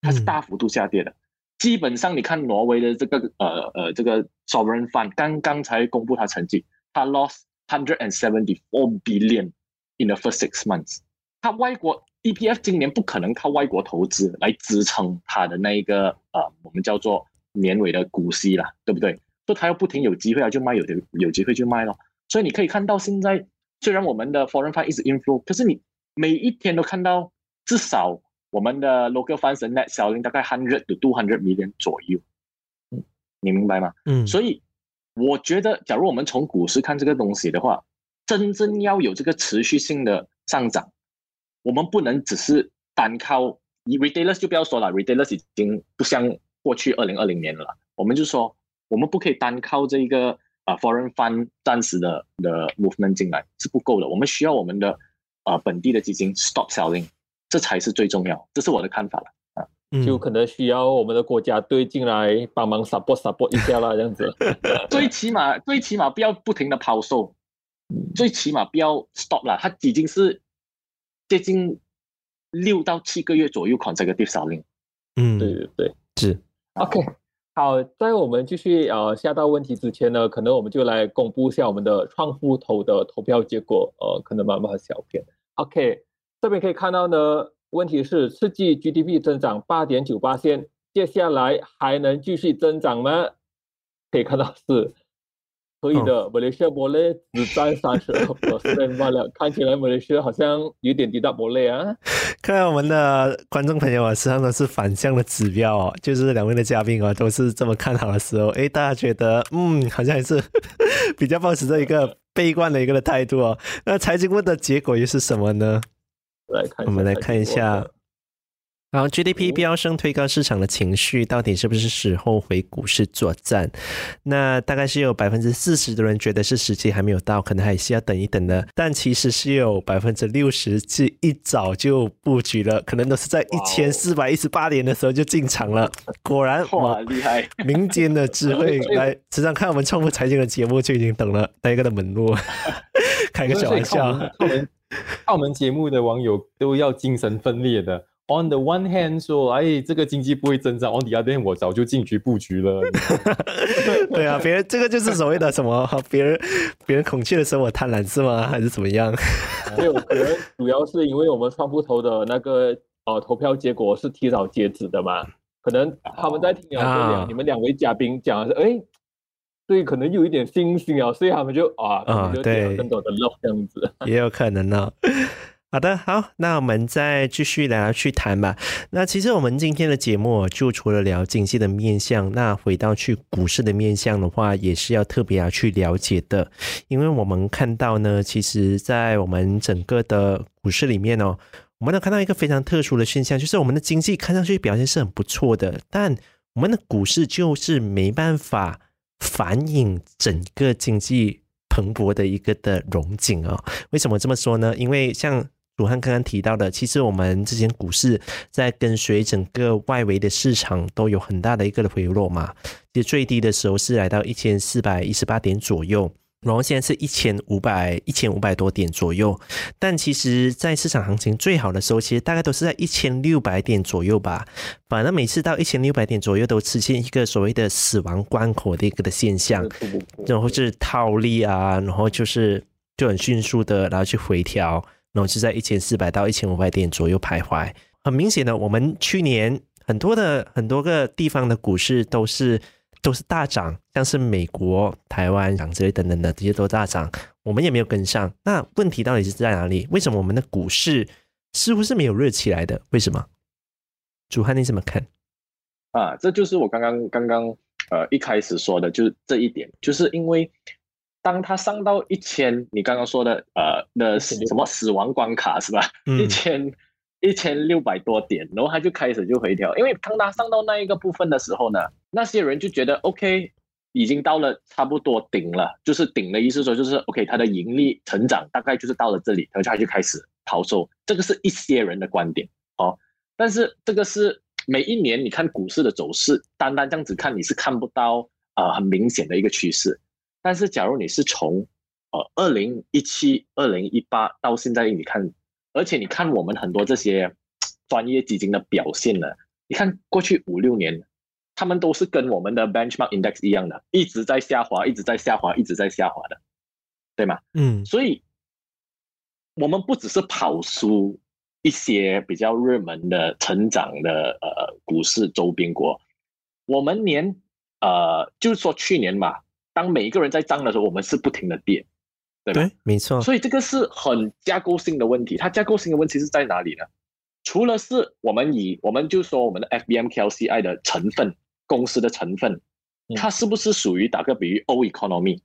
它是大幅度下跌的。基本上，你看挪威的这个呃呃这个 sovereign fund 刚刚才公布它成绩，它 lost hundred and seventy four billion in the first six months。它外国 EPF 今年不可能靠外国投资来支撑它的那一个呃我们叫做年尾的股息啦，对不对？所以它要不停有机会啊就卖，有的有机会就卖咯。所以你可以看到现在虽然我们的 foreign fund 一直 inflow，可是你每一天都看到至少。我们的 local funds net selling 大概 hundred to two hundred million 左右，嗯，你明白吗？嗯，所以我觉得，假如我们从股市看这个东西的话，真正要有这个持续性的上涨，我们不能只是单靠 retailers 就不要说了，retailers 已经不像过去二零二零年了，我们就说我们不可以单靠这一个啊 foreign fund 暂时的的 movement 进来是不够的，我们需要我们的啊本地的基金 stop selling。这才是最重要，这是我的看法了，就可能需要我们的国家队进来帮忙 support support 一下啦，这样子。最起码最起码不要不停的抛售，最起码不要 stop 了，它已经是接近六到七个月左右 consecutive selling。嗯，对对对，是 OK。好，在我们继续呃下到问题之前呢，可能我们就来公布一下我们的创富投的投票结果，呃，可能慢慢小片。OK。这边可以看到呢，问题是刺激 GDP 增长八点九八线，接下来还能继续增长吗？可以看到是可以的。马来西亚摩雷只占三十二 percent 罢了，看起来马来西亚好像有点低到摩雷啊。看来我们的观众朋友啊，实际上都是反向的指标哦，就是两位的嘉宾啊，都是这么看好的时候，哎，大家觉得嗯，好像还是 比较保持着一个 悲观的一个的态度哦。那财经问的结果又是什么呢？我们来看一下，然后 GDP 飙升推高市场的情绪，到底是不是时候回股市作战？那大概是有百分之四十的人觉得是时机还没有到，可能还是要等一等的。但其实是有百分之六十是一早就布局了，可能都是在一千四百一十八年的时候就进场了。果然哇，厉害！民间的智慧 来时常看我们创富财经的节目，就已经等了那个的门路。开个小玩笑。澳门节目的网友都要精神分裂的。On the one hand 说，哎，这个经济不会增长；on the other hand，我早就进局布局了。对啊，别人这个就是所谓的什么？别人别人孔雀的时候我贪婪是吗？还是怎么样？没有，可能主要是因为我们创富投的那个呃投票结果是提早截止的嘛，可能他们在听啊，你们两位嘉宾讲是哎。所以可能有一点信心啊，所以他们就啊，啊，对更多的 love 这样子，也有可能呢。好的，好，那我们再继续来去谈吧。那其实我们今天的节目就除了聊经济的面向，那回到去股市的面向的话，也是要特别要去了解的，因为我们看到呢，其实，在我们整个的股市里面哦，我们能看到一个非常特殊的现象，就是我们的经济看上去表现是很不错的，但我们的股市就是没办法反映整个经济蓬勃的一个的荣景哦。为什么这么说呢？因为像鲁汉刚刚提到的，其实我们之前股市在跟随整个外围的市场都有很大的一个的回落嘛。其实最低的时候是来到一千四百一十八点左右，然后现在是一千五百一千五百多点左右。但其实，在市场行情最好的时候，其实大概都是在一千六百点左右吧。反正每次到一千六百点左右，都出现一个所谓的死亡关口的一个的现象，然后就是套利啊，然后就是就很迅速的然后去回调。然后就在一千四百到一千五百点左右徘徊。很明显的，我们去年很多的很多个地方的股市都是都是大涨，像是美国、台湾、港之类等等的这些都大涨，我们也没有跟上。那问题到底是在哪里？为什么我们的股市似乎是没有热起来的？为什么？主汉你怎么看？啊，这就是我刚刚刚刚呃一开始说的，就是这一点，就是因为。当它上到一千，你刚刚说的呃的什么死亡关卡是吧？一千一千六百多点，然后它就开始就回调，因为当它上到那一个部分的时候呢，那些人就觉得 OK，已经到了差不多顶了，就是顶的意思说就是 OK，它的盈利成长大概就是到了这里，然后它就开始抛售，这个是一些人的观点哦。但是这个是每一年你看股市的走势，单单这样子看你是看不到呃很明显的一个趋势。但是，假如你是从呃二零一七、二零一八到现在，你看，而且你看我们很多这些专业基金的表现呢，你看过去五六年，他们都是跟我们的 benchmark index 一样的，一直在下滑，一直在下滑，一直在下滑的，对吗？嗯，所以，我们不只是跑输一些比较热门的成长的呃股市周边国，我们连呃，就是说去年嘛。当每一个人在涨的时候，我们是不停的跌，对吧？没错。所以这个是很架构性的问题。它架构性的问题是在哪里呢？除了是我们以我们就说我们的 FBMKLCI 的成分公司的成分，它是不是属于打个比喻 O economy，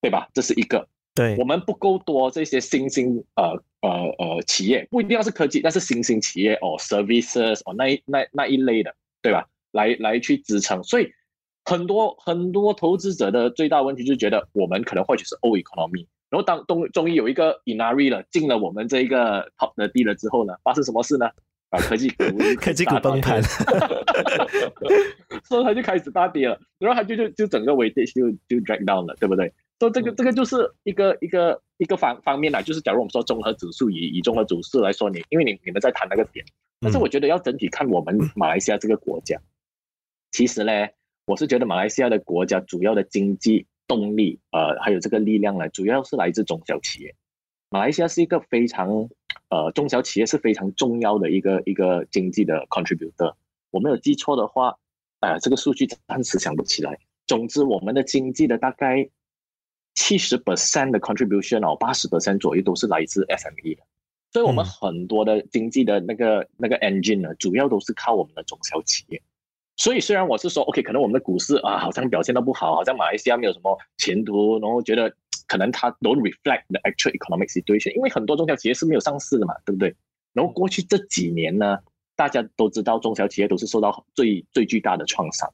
对吧？这是一个。对。我们不够多这些新兴呃呃呃企业，不一定要是科技，但是新兴企业哦，services 哦那一那那一类的，对吧？来来去支撑，所以。很多很多投资者的最大问题就是觉得我们可能或许是 O economy，然后当终终于有一个 Inari 了进了我们这一个 top 的地了之后呢，发生什么事呢？啊，科技股 科技股崩盘，所以它就开始大跌了，然后它就就就整个尾跌就就 drag down 了，对不对？所以这个这个就是一个一个一个方方面啦，就是假如我们说综合指数以以综合指数来说，你因为你你们在谈那个点，但是我觉得要整体看我们马来西亚这个国家，其实呢。我是觉得马来西亚的国家主要的经济动力，呃，还有这个力量呢，主要是来自中小企业。马来西亚是一个非常，呃，中小企业是非常重要的一个一个经济的 contributor。我没有记错的话，呃，这个数据暂时想不起来。总之，我们的经济的大概七十 percent 的 contribution 哦，八十 percent 左右都是来自 SME 的。所以，我们很多的经济的那个那个 engine 呢，主要都是靠我们的中小企业。所以，虽然我是说，OK，可能我们的股市啊，好像表现的不好，好像马来西亚没有什么前途，然后觉得 可能它 don't reflect the actual economic situation，因为很多中小企业是没有上市的嘛，对不对？然后过去这几年呢，大家都知道中小企业都是受到最最巨大的创伤。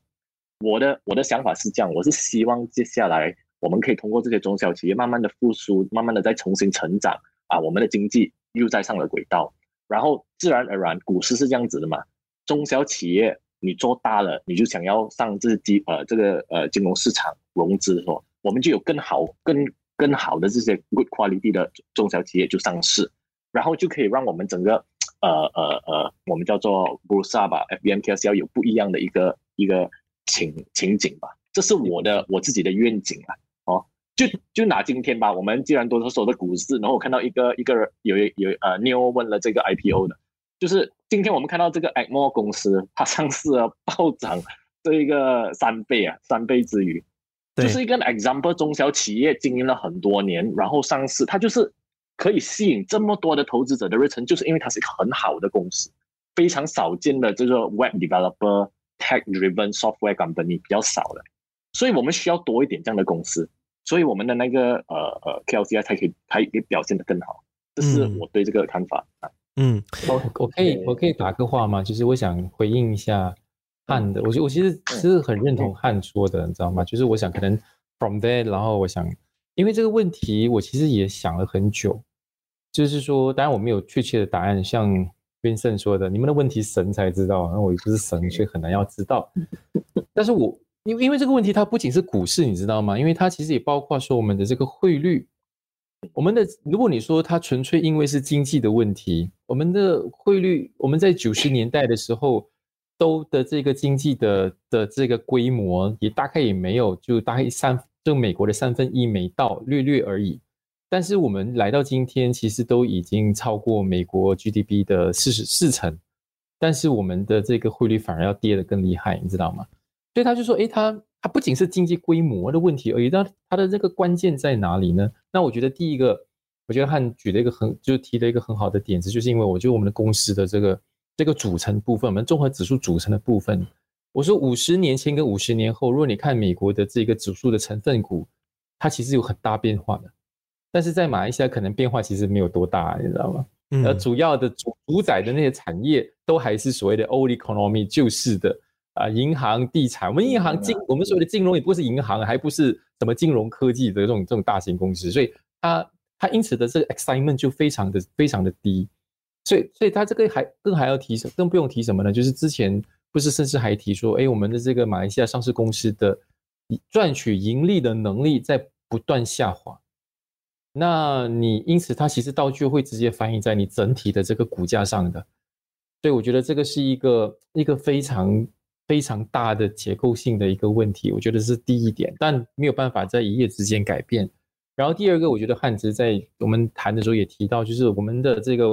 我的我的想法是这样，我是希望接下来我们可以通过这些中小企业慢慢的复苏，慢慢的再重新成长啊，我们的经济又在上了轨道，然后自然而然，股市是这样子的嘛，中小企业。你做大了，你就想要上这基呃这个呃金融市场融资的时候，我们就有更好、更更好的这些 good quality 的中小企业就上市，然后就可以让我们整个呃呃呃我们叫做 b u r s a 吧，FBMKS 要有不一样的一个一个情情景吧，这是我的我自己的愿景啊。哦，就就拿今天吧，我们既然都是说的股市，然后我看到一个一个有有呃 New 问了这个 IPO 的。就是今天我们看到这个 a c m o 公司，它上市了暴涨这一个三倍啊，三倍之余，就是一个 example，中小企业经营了很多年，然后上市，它就是可以吸引这么多的投资者的热忱，就是因为它是一个很好的公司，非常少见的这个 web developer tech driven software company 比较少的，所以我们需要多一点这样的公司，所以我们的那个呃呃 KLCI 才可以才可以表现得更好，这是我对这个看法。啊。嗯，我我可以我可以打个话吗？就是我想回应一下汉的，我我其实是很认同汉说的，你知道吗？就是我想可能 from there，然后我想。因为这个问题，我其实也想了很久，就是说，当然我没有确切的答案，像 Vincent 说的，你们的问题神才知道，那我也不是神，所以很难要知道。但是我因为因为这个问题，它不仅是股市，你知道吗？因为它其实也包括说我们的这个汇率，我们的如果你说它纯粹因为是经济的问题，我们的汇率，我们在九十年代的时候都的这个经济的的这个规模，也大概也没有就大概三。就美国的三分一没到，略略而已。但是我们来到今天，其实都已经超过美国 GDP 的四十四成。但是我们的这个汇率反而要跌得更厉害，你知道吗？所以他就说，哎，他他不仅是经济规模的问题而已，那他的这个关键在哪里呢？那我觉得第一个，我觉得汉举了一个很，就提了一个很好的点子，就是因为我觉得我们的公司的这个这个组成部分，我们综合指数组成的部分。我说五十年前跟五十年后，如果你看美国的这个指数的成分股，它其实有很大变化的，但是在马来西亚可能变化其实没有多大，你知道吗？而，主要的主主宰的那些产业都还是所谓的 old economy 旧式的啊，银行、地产。我们银行金，我们所谓的金融也不是银行，还不是什么金融科技的这种这种大型公司，所以它它因此的这个 excitement 就非常的非常的低，所以所以它这个还更还要提什更不用提什么呢？就是之前。不是，甚至还提说，哎，我们的这个马来西亚上市公司的赚取盈利的能力在不断下滑。那你因此，它其实道具会直接反映在你整体的这个股价上的。所以我觉得这个是一个一个非常非常大的结构性的一个问题。我觉得是第一点，但没有办法在一夜之间改变。然后第二个，我觉得汉直在我们谈的时候也提到，就是我们的这个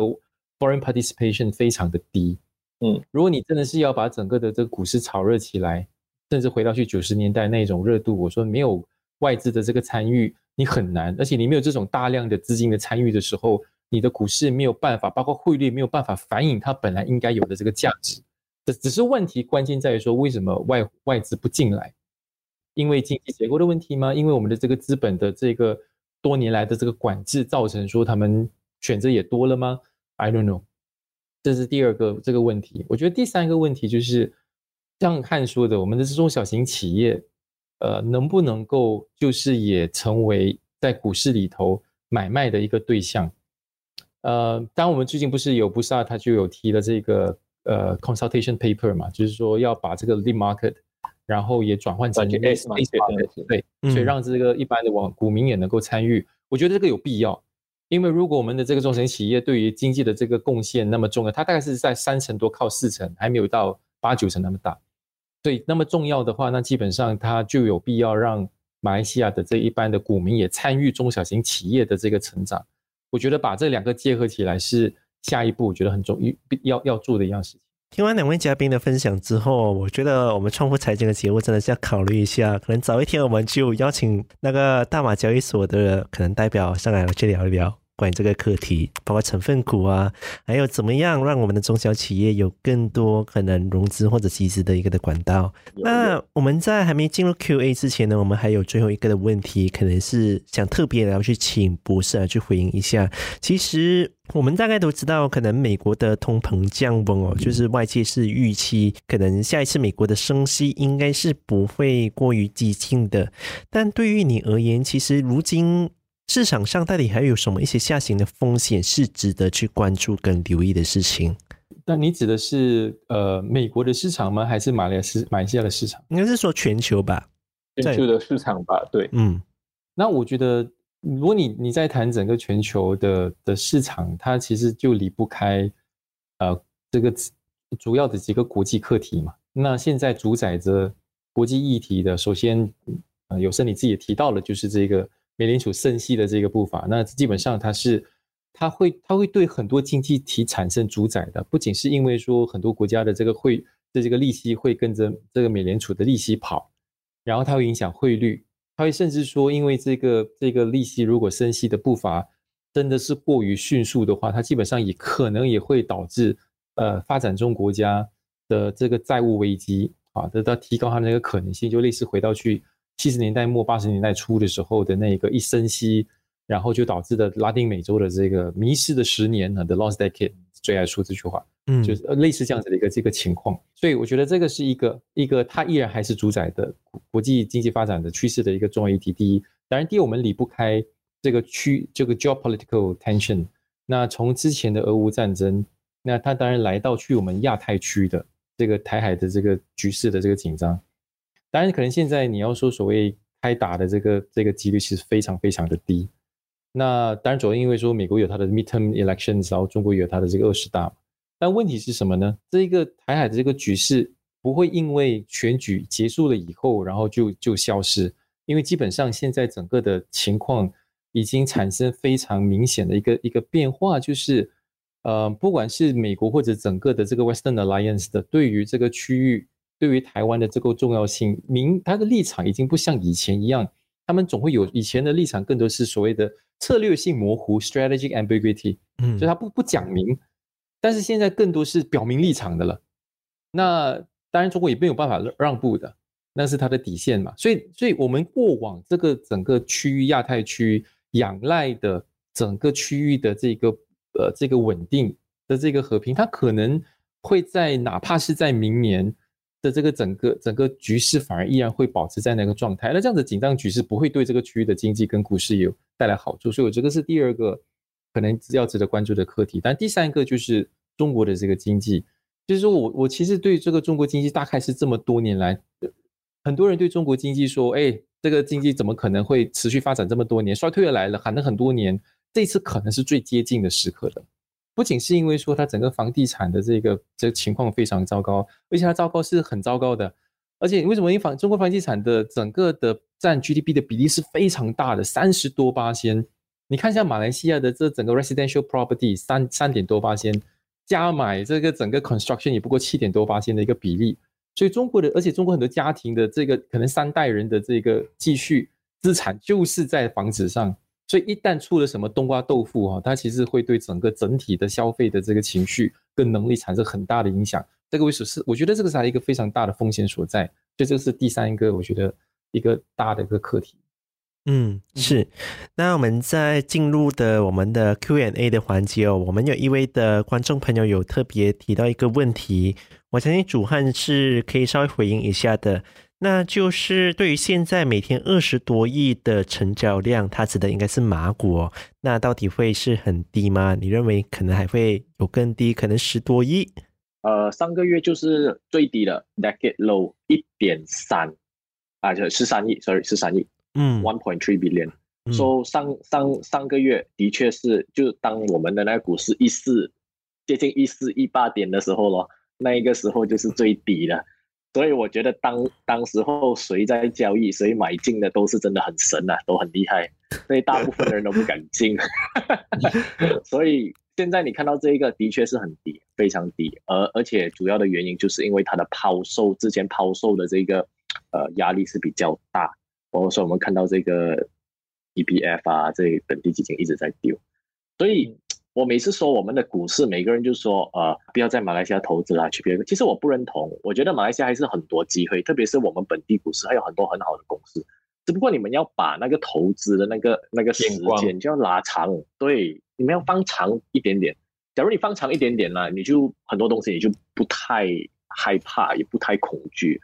foreign participation 非常的低。嗯，如果你真的是要把整个的这个股市炒热起来，甚至回到去九十年代那种热度，我说没有外资的这个参与，你很难。而且你没有这种大量的资金的参与的时候，你的股市没有办法，包括汇率没有办法反映它本来应该有的这个价值。只只是问题关键在于说，为什么外外资不进来？因为经济结构的问题吗？因为我们的这个资本的这个多年来的这个管制造成说他们选择也多了吗？I don't know。这是第二个这个问题，我觉得第三个问题就是像汉说的，我们的这中小型企业，呃，能不能够就是也成为在股市里头买卖的一个对象？呃，当我们最近不是有不萨他就有提了这个呃 consultation paper 嘛，就是说要把这个 lead market，然后也转换成 S market，对，所以让这个一般的网股民也能够参与，我觉得这个有必要。因为如果我们的这个中型企业对于经济的这个贡献那么重要，它大概是在三成多，靠四成，还没有到八九成那么大。所以那么重要的话，那基本上它就有必要让马来西亚的这一般的股民也参与中小型企业的这个成长。我觉得把这两个结合起来是下一步，我觉得很重要要要做的一样事情。听完两位嘉宾的分享之后，我觉得我们创富财经的节目真的是要考虑一下，可能早一天我们就邀请那个大马交易所的可能代表上来去聊一聊。关于这个课题，包括成分股啊，还有怎么样让我们的中小企业有更多可能融资或者集资的一个的管道。那我们在还没进入 Q&A 之前呢，我们还有最后一个的问题，可能是想特别的要去请博士来去回应一下。其实我们大概都知道，可能美国的通膨降温哦，就是外界是预期可能下一次美国的升息应该是不会过于激进的。但对于你而言，其实如今。市场上到底还有什么一些下行的风险是值得去关注跟留意的事情？那你指的是呃美国的市场吗？还是马来西亚马来西亚的市场？应该是说全球吧，全球的市场吧。对，嗯。那我觉得，如果你你在谈整个全球的的市场，它其实就离不开呃这个主要的几个国际课题嘛。那现在主宰着国际议题的，首先呃有时你自己也提到了，就是这个。美联储升息的这个步伐，那基本上它是，它会它会对很多经济体产生主宰的，不仅是因为说很多国家的这个汇的这个利息会跟着这个美联储的利息跑，然后它会影响汇率，它会甚至说因为这个这个利息如果升息的步伐真的是过于迅速的话，它基本上也可能也会导致呃发展中国家的这个债务危机啊，得到提高它的那个可能性，就类似回到去七十年代末八十年代初的时候的那个一升息，然后就导致的拉丁美洲的这个迷失的十年啊，the lost decade，最爱说这句话。嗯，就是类似这样子的一个这个情况，所以我觉得这个是一个一个它依然还是主宰的国际经济发展的趋势的一个重要议题。第一，当然第二我们离不开这个区这个 geopolitical tension。那从之前的俄乌战争，那它当然来到去我们亚太区的这个台海的这个局势的这个紧张。当然，可能现在你要说所谓开打的这个这个几率其实非常非常的低。那当然主要因为说美国有它的 midterm elections，然后中国有它的这个二十大。但问题是什么呢？这一个台海的这个局势不会因为选举结束了以后，然后就就消失，因为基本上现在整个的情况已经产生非常明显的一个一个变化，就是呃，不管是美国或者整个的这个 Western Alliance 的对于这个区域、对于台湾的这个重要性，明他的立场已经不像以前一样，他们总会有以前的立场，更多是所谓的策略性模糊 （strategic ambiguity），嗯，就他不不讲明。但是现在更多是表明立场的了，那当然中国也没有办法让步的，那是他的底线嘛。所以，所以我们过往这个整个区域亚太区仰赖的整个区域的这个呃这个稳定的这个和平，它可能会在哪怕是在明年的这个整个整个局势，反而依然会保持在那个状态。那这样子紧张局势不会对这个区域的经济跟股市有带来好处，所以我觉得是第二个。可能要值得关注的课题，但第三个就是中国的这个经济，就是说我我其实对这个中国经济大概是这么多年来，很多人对中国经济说，哎，这个经济怎么可能会持续发展这么多年？衰退来了，喊了很多年，这次可能是最接近的时刻了。不仅是因为说它整个房地产的这个这情况非常糟糕，而且它糟糕是很糟糕的，而且为什么因为房中国房地产的整个的占 GDP 的比例是非常大的，三十多八千。你看一下马来西亚的这整个 residential property 三三点多八千，加买这个整个 construction 也不过七点多八千的一个比例，所以中国的，而且中国很多家庭的这个可能三代人的这个继续资产就是在房子上，所以一旦出了什么冬瓜豆腐哈，它其实会对整个整体的消费的这个情绪跟能力产生很大的影响。这个位置是？我觉得这个是一个非常大的风险所在，所以这是第三个我觉得一个大的一个课题。嗯，是。那我们在进入的我们的 Q&A 的环节哦，我们有一位的观众朋友有特别提到一个问题，我相信主汉是可以稍微回应一下的。那就是对于现在每天二十多亿的成交量，它指的应该是马股哦。那到底会是很低吗？你认为可能还会有更低，可能十多亿？呃，上个月就是最低的 decade low 一点三，啊，就十三亿，sorry，十三亿。嗯，one point three billion。说上上上个月的确是，就当我们的那个股市一四接近一四一八点的时候咯，那一个时候就是最低了。所以我觉得当当时候谁在交易，谁买进的都是真的很神呐，都很厉害。所以大部分的人都不敢进。所以现在你看到这一个的确是很低，非常低。而而且主要的原因就是因为它的抛售之前抛售的这个呃压力是比较大。包括说我们看到这个 EPF 啊，这本地基金一直在丢，所以我每次说我们的股市，每个人就说呃，不要在马来西亚投资啦，去别的。其实我不认同，我觉得马来西亚还是很多机会，特别是我们本地股市还有很多很好的公司，只不过你们要把那个投资的那个那个时间就要拉长，对，你们要放长一点点。假如你放长一点点呢，你就很多东西你就不太害怕，也不太恐惧，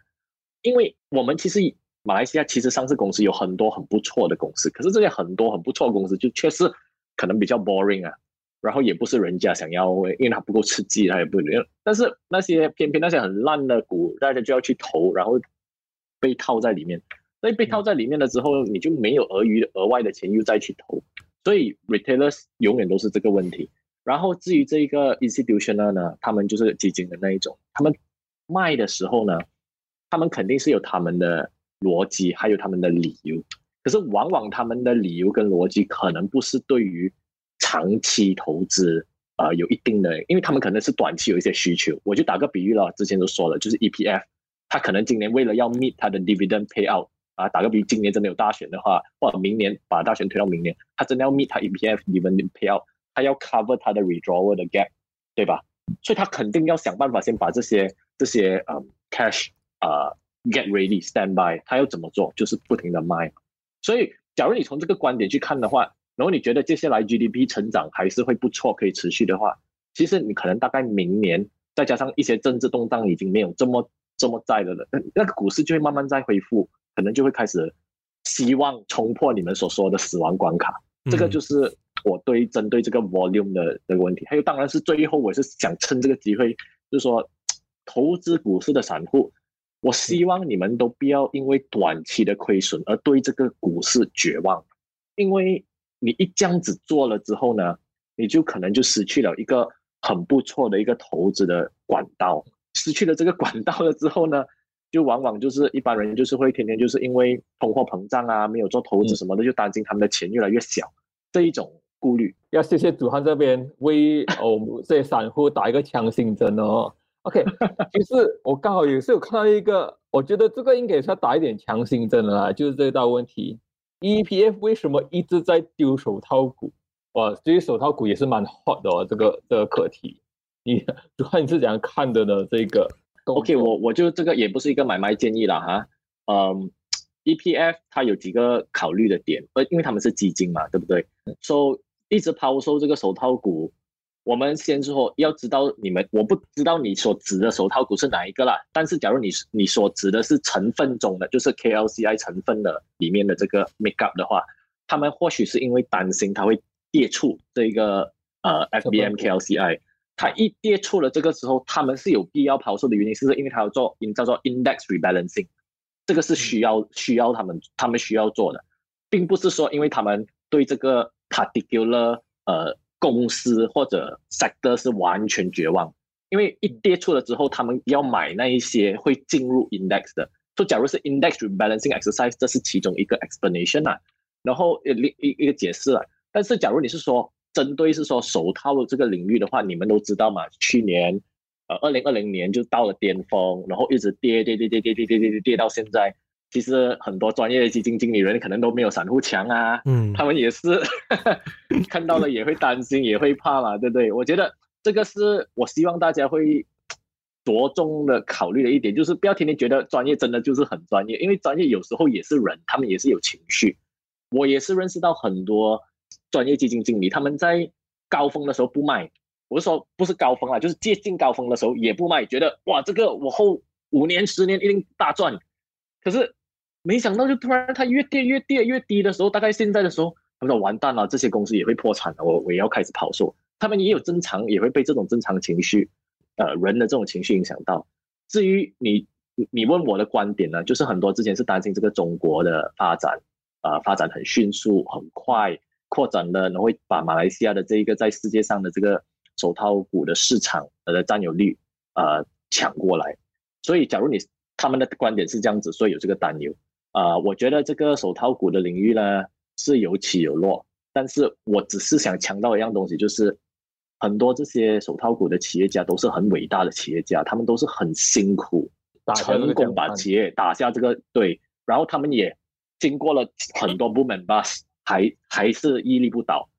因为我们其实。马来西亚其实上市公司有很多很不错的公司，可是这些很多很不错的公司就确实可能比较 boring 啊，然后也不是人家想要，因为它不够刺激，它也不。但是那些偏偏那些很烂的股，大家就要去投，然后被套在里面。所以被套在里面了之后，你就没有额余额外的钱又再去投。所以 retailers 永远都是这个问题。然后至于这一个 institutional 呢，他们就是基金的那一种，他们卖的时候呢，他们肯定是有他们的。逻辑还有他们的理由，可是往往他们的理由跟逻辑可能不是对于长期投资啊有一定的，因为他们可能是短期有一些需求。我就打个比喻了，之前都说了，就是 EPF，他可能今年为了要 meet 他的 dividend payout 啊，打个比，今年真的有大选的话，或者明年把大选推到明年，他真的要 meet 他 EPF dividend payout，他要 cover 他的 withdrawal 的 gap，对吧？所以他肯定要想办法先把这些这些呃 cash 啊 get ready stand by，他要怎么做？就是不停的卖。所以，假如你从这个观点去看的话，然后你觉得接下来 GDP 成长还是会不错，可以持续的话，其实你可能大概明年再加上一些政治动荡已经没有这么这么在了的，那那个股市就会慢慢在恢复。可能就会开始希望冲破你们所说的死亡关卡，这个就是我对针对这个 volume 的这个问题。还有，当然是最后我是想趁这个机会，就是说投资股市的散户，我希望你们都不要因为短期的亏损而对这个股市绝望，因为你一这样子做了之后呢，你就可能就失去了一个很不错的一个投资的管道，失去了这个管道了之后呢？就往往就是一般人就是会天天就是因为通货膨胀啊，没有做投资什么的，就担心他们的钱越来越小，这一种顾虑。要谢谢主汉这边为 我们这些散户打一个强心针哦。OK，其实我刚好也是有看到一个，我觉得这个应该是要打一点强心针的啦，就是这道问题：EPF 为什么一直在丢手套股？哇，这些手套股也是蛮 hot 的哦，这个这个课题，你 主要你是怎样看的呢？这个？OK，我我就这个也不是一个买卖建议了哈，嗯，EPF 它有几个考虑的点，呃，因为他们是基金嘛，对不对？？So 一直抛售这个手套股，我们先说要知道你们，我不知道你所指的手套股是哪一个啦。但是假如你你所指的是成分中的，就是 KLCI 成分的里面的这个 make up 的话，他们或许是因为担心它会跌出这个呃 FBM KLCI。它一跌出了这个时候，他们是有必要抛售的原因，是因为它要做叫做 index rebalancing，这个是需要需要他们他们需要做的，并不是说因为他们对这个 particular 呃公司或者 sector 是完全绝望，因为一跌出了之后，他们要买那一些会进入 index 的，说假如是 index rebalancing exercise，这是其中一个 explanation 啊，然后另一一个解释啊，但是假如你是说。针对是说手套的这个领域的话，你们都知道嘛？去年，呃，二零二零年就到了巅峰，然后一直跌跌跌跌跌跌跌跌跌到现在。其实很多专业的基金经理人可能都没有散户强啊，嗯，他们也是 看到了也会担心，也会怕嘛，对不对？我觉得这个是我希望大家会着重的考虑的一点，就是不要天天觉得专业真的就是很专业，因为专业有时候也是人，他们也是有情绪。我也是认识到很多。专业基金经理他们在高峰的时候不卖，我是说不是高峰啊，就是接近高峰的时候也不卖，觉得哇这个我后五年十年一定大赚，可是没想到就突然它越跌越跌越低的时候，大概现在的时候，他们说完蛋了，这些公司也会破产了，我我也要开始抛售，他们也有正常也会被这种正常情绪，呃人的这种情绪影响到。至于你你问我的观点呢，就是很多之前是担心这个中国的发展，呃发展很迅速很快。扩展了，然后会把马来西亚的这一个在世界上的这个手套股的市场的占有率呃抢过来，所以假如你他们的观点是这样子，所以有这个担忧啊，我觉得这个手套股的领域呢是有起有落，但是我只是想强调一样东西，就是很多这些手套股的企业家都是很伟大的企业家，他们都是很辛苦成功把企业打下这个对，然后他们也经过了很多部门吧。还还是屹立不倒，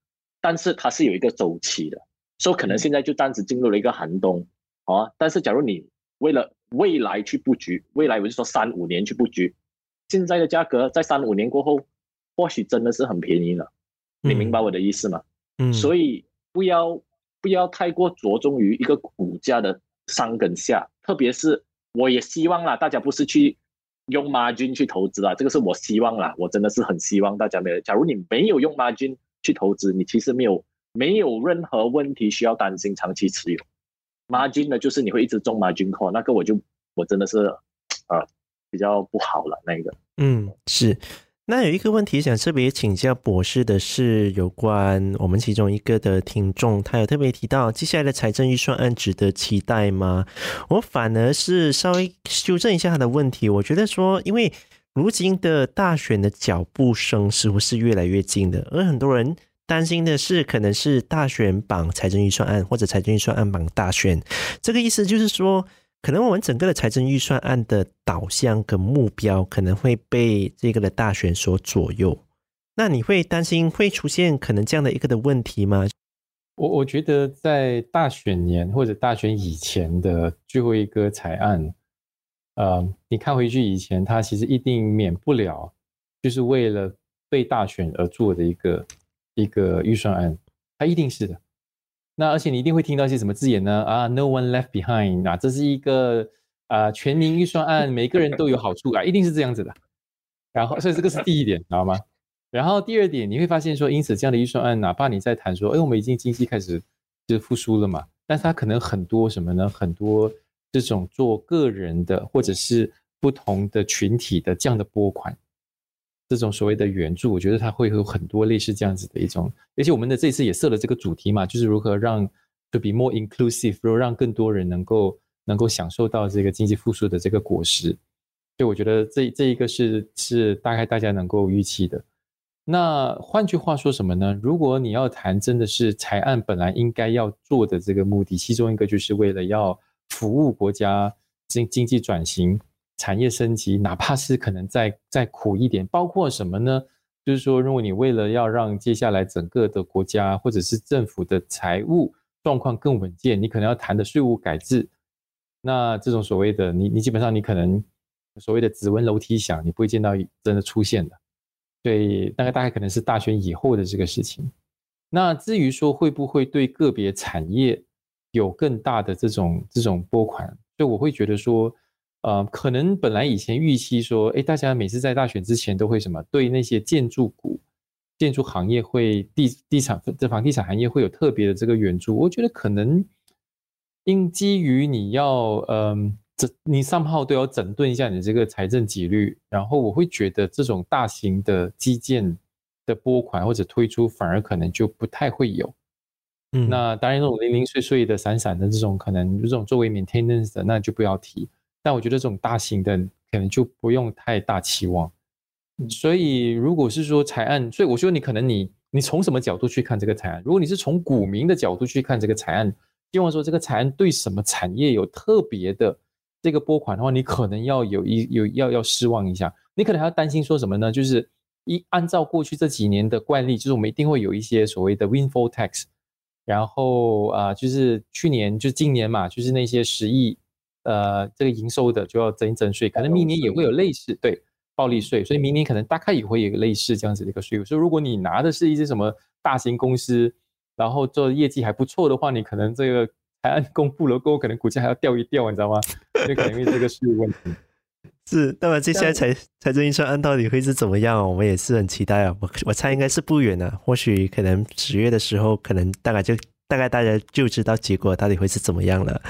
但是它是有一个周期的，所以可能现在就暂时进入了一个寒冬，啊，但是假如你为了未来去布局，未来我就说三五年去布局，现在的价格在三五年过后，或许真的是很便宜了，你明白我的意思吗？嗯，所以不要不要太过着重于一个股价的上跟下，特别是我也希望啦，大家不是去。用 margin 去投资啊，这个是我希望啦，我真的是很希望大家没有。假如你没有用 margin 去投资，你其实没有没有任何问题需要担心长期持有。margin 呢，就是你会一直中 margin call，那个我就我真的是啊比较不好了那个。嗯，是。那有一个问题想特别请教博士的是，有关我们其中一个的听众，他有特别提到，接下来的财政预算案值得期待吗？我反而是稍微修正一下他的问题，我觉得说，因为如今的大选的脚步声似乎是越来越近的，而很多人担心的是，可能是大选绑财政预算案，或者财政预算案绑大选，这个意思就是说。可能我们整个的财政预算案的导向跟目标可能会被这个的大选所左右。那你会担心会出现可能这样的一个的问题吗？我我觉得在大选年或者大选以前的最后一个财案，呃，你看回去以前，它其实一定免不了，就是为了被大选而做的一个一个预算案，它一定是的。那而且你一定会听到一些什么字眼呢？啊，No one left behind 啊，这是一个啊全民预算案，每个人都有好处啊，一定是这样子的。然后，所以这个是第一点，知道吗？然后第二点，你会发现说，因此这样的预算案，哪怕你在谈说，哎，我们已经经济开始就是复苏了嘛，但是它可能很多什么呢？很多这种做个人的或者是不同的群体的这样的拨款。这种所谓的援助，我觉得它会有很多类似这样子的一种，而且我们的这次也设了这个主题嘛，就是如何让就比 more inclusive，如何让更多人能够能够享受到这个经济复苏的这个果实。所以我觉得这这一个是是大概大家能够预期的。那换句话说什么呢？如果你要谈真的是财案本来应该要做的这个目的，其中一个就是为了要服务国家经经济转型。产业升级，哪怕是可能再再苦一点，包括什么呢？就是说，如果你为了要让接下来整个的国家或者是政府的财务状况更稳健，你可能要谈的税务改制。那这种所谓的你，你基本上你可能所谓的指纹楼梯响，你不会见到真的出现的。对，大概大概可能是大选以后的这个事情。那至于说会不会对个别产业有更大的这种这种拨款，所以我会觉得说。呃，可能本来以前预期说，哎，大家每次在大选之前都会什么，对那些建筑股、建筑行业会地地产这房地产行业会有特别的这个援助。我觉得可能因基于你要，嗯，整你上号都要整顿一下你这个财政纪律，然后我会觉得这种大型的基建的拨款或者推出，反而可能就不太会有。嗯，那当然，这种零零碎碎的、散散的这种，可能这种作为 maintenance 的，那就不要提。但我觉得这种大型的可能就不用太大期望，所以如果是说财案，所以我说你可能你你从什么角度去看这个财案？如果你是从股民的角度去看这个财案，希望说这个财案对什么产业有特别的这个拨款的话，你可能要有一有要要失望一下，你可能还要担心说什么呢？就是一按照过去这几年的惯例，就是我们一定会有一些所谓的 windfall tax，然后啊，就是去年就今年嘛，就是那些十亿。呃，这个营收的就要征一征税，可能明年也会有类似对暴利税，所以明年可能大概也会有类似这样子的一个税务。所以如果你拿的是一些什么大型公司，然后做业绩还不错的话，你可能这个还按公布了过后，可能股价还要掉一掉，你知道吗？就可能因为这个税务问题。是，那么接下来财财政预算案到底会是怎么样？我们也是很期待啊。我我猜应该是不远啊，或许可能十月的时候，可能大概就。大概大家就知道结果到底会是怎么样了。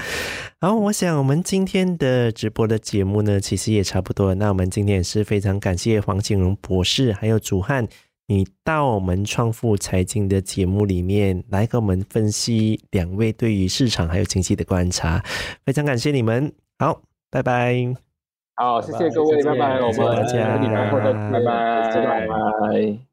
然后，我想我们今天的直播的节目呢，其实也差不多。那我们今天也是非常感谢黄景荣博士还有主汉，你到我们创富财经的节目里面来跟我们分析两位对于市场还有经济的观察，非常感谢你们。好，拜拜。好，谢谢各位，拜拜。我们大家，拜拜，拜拜。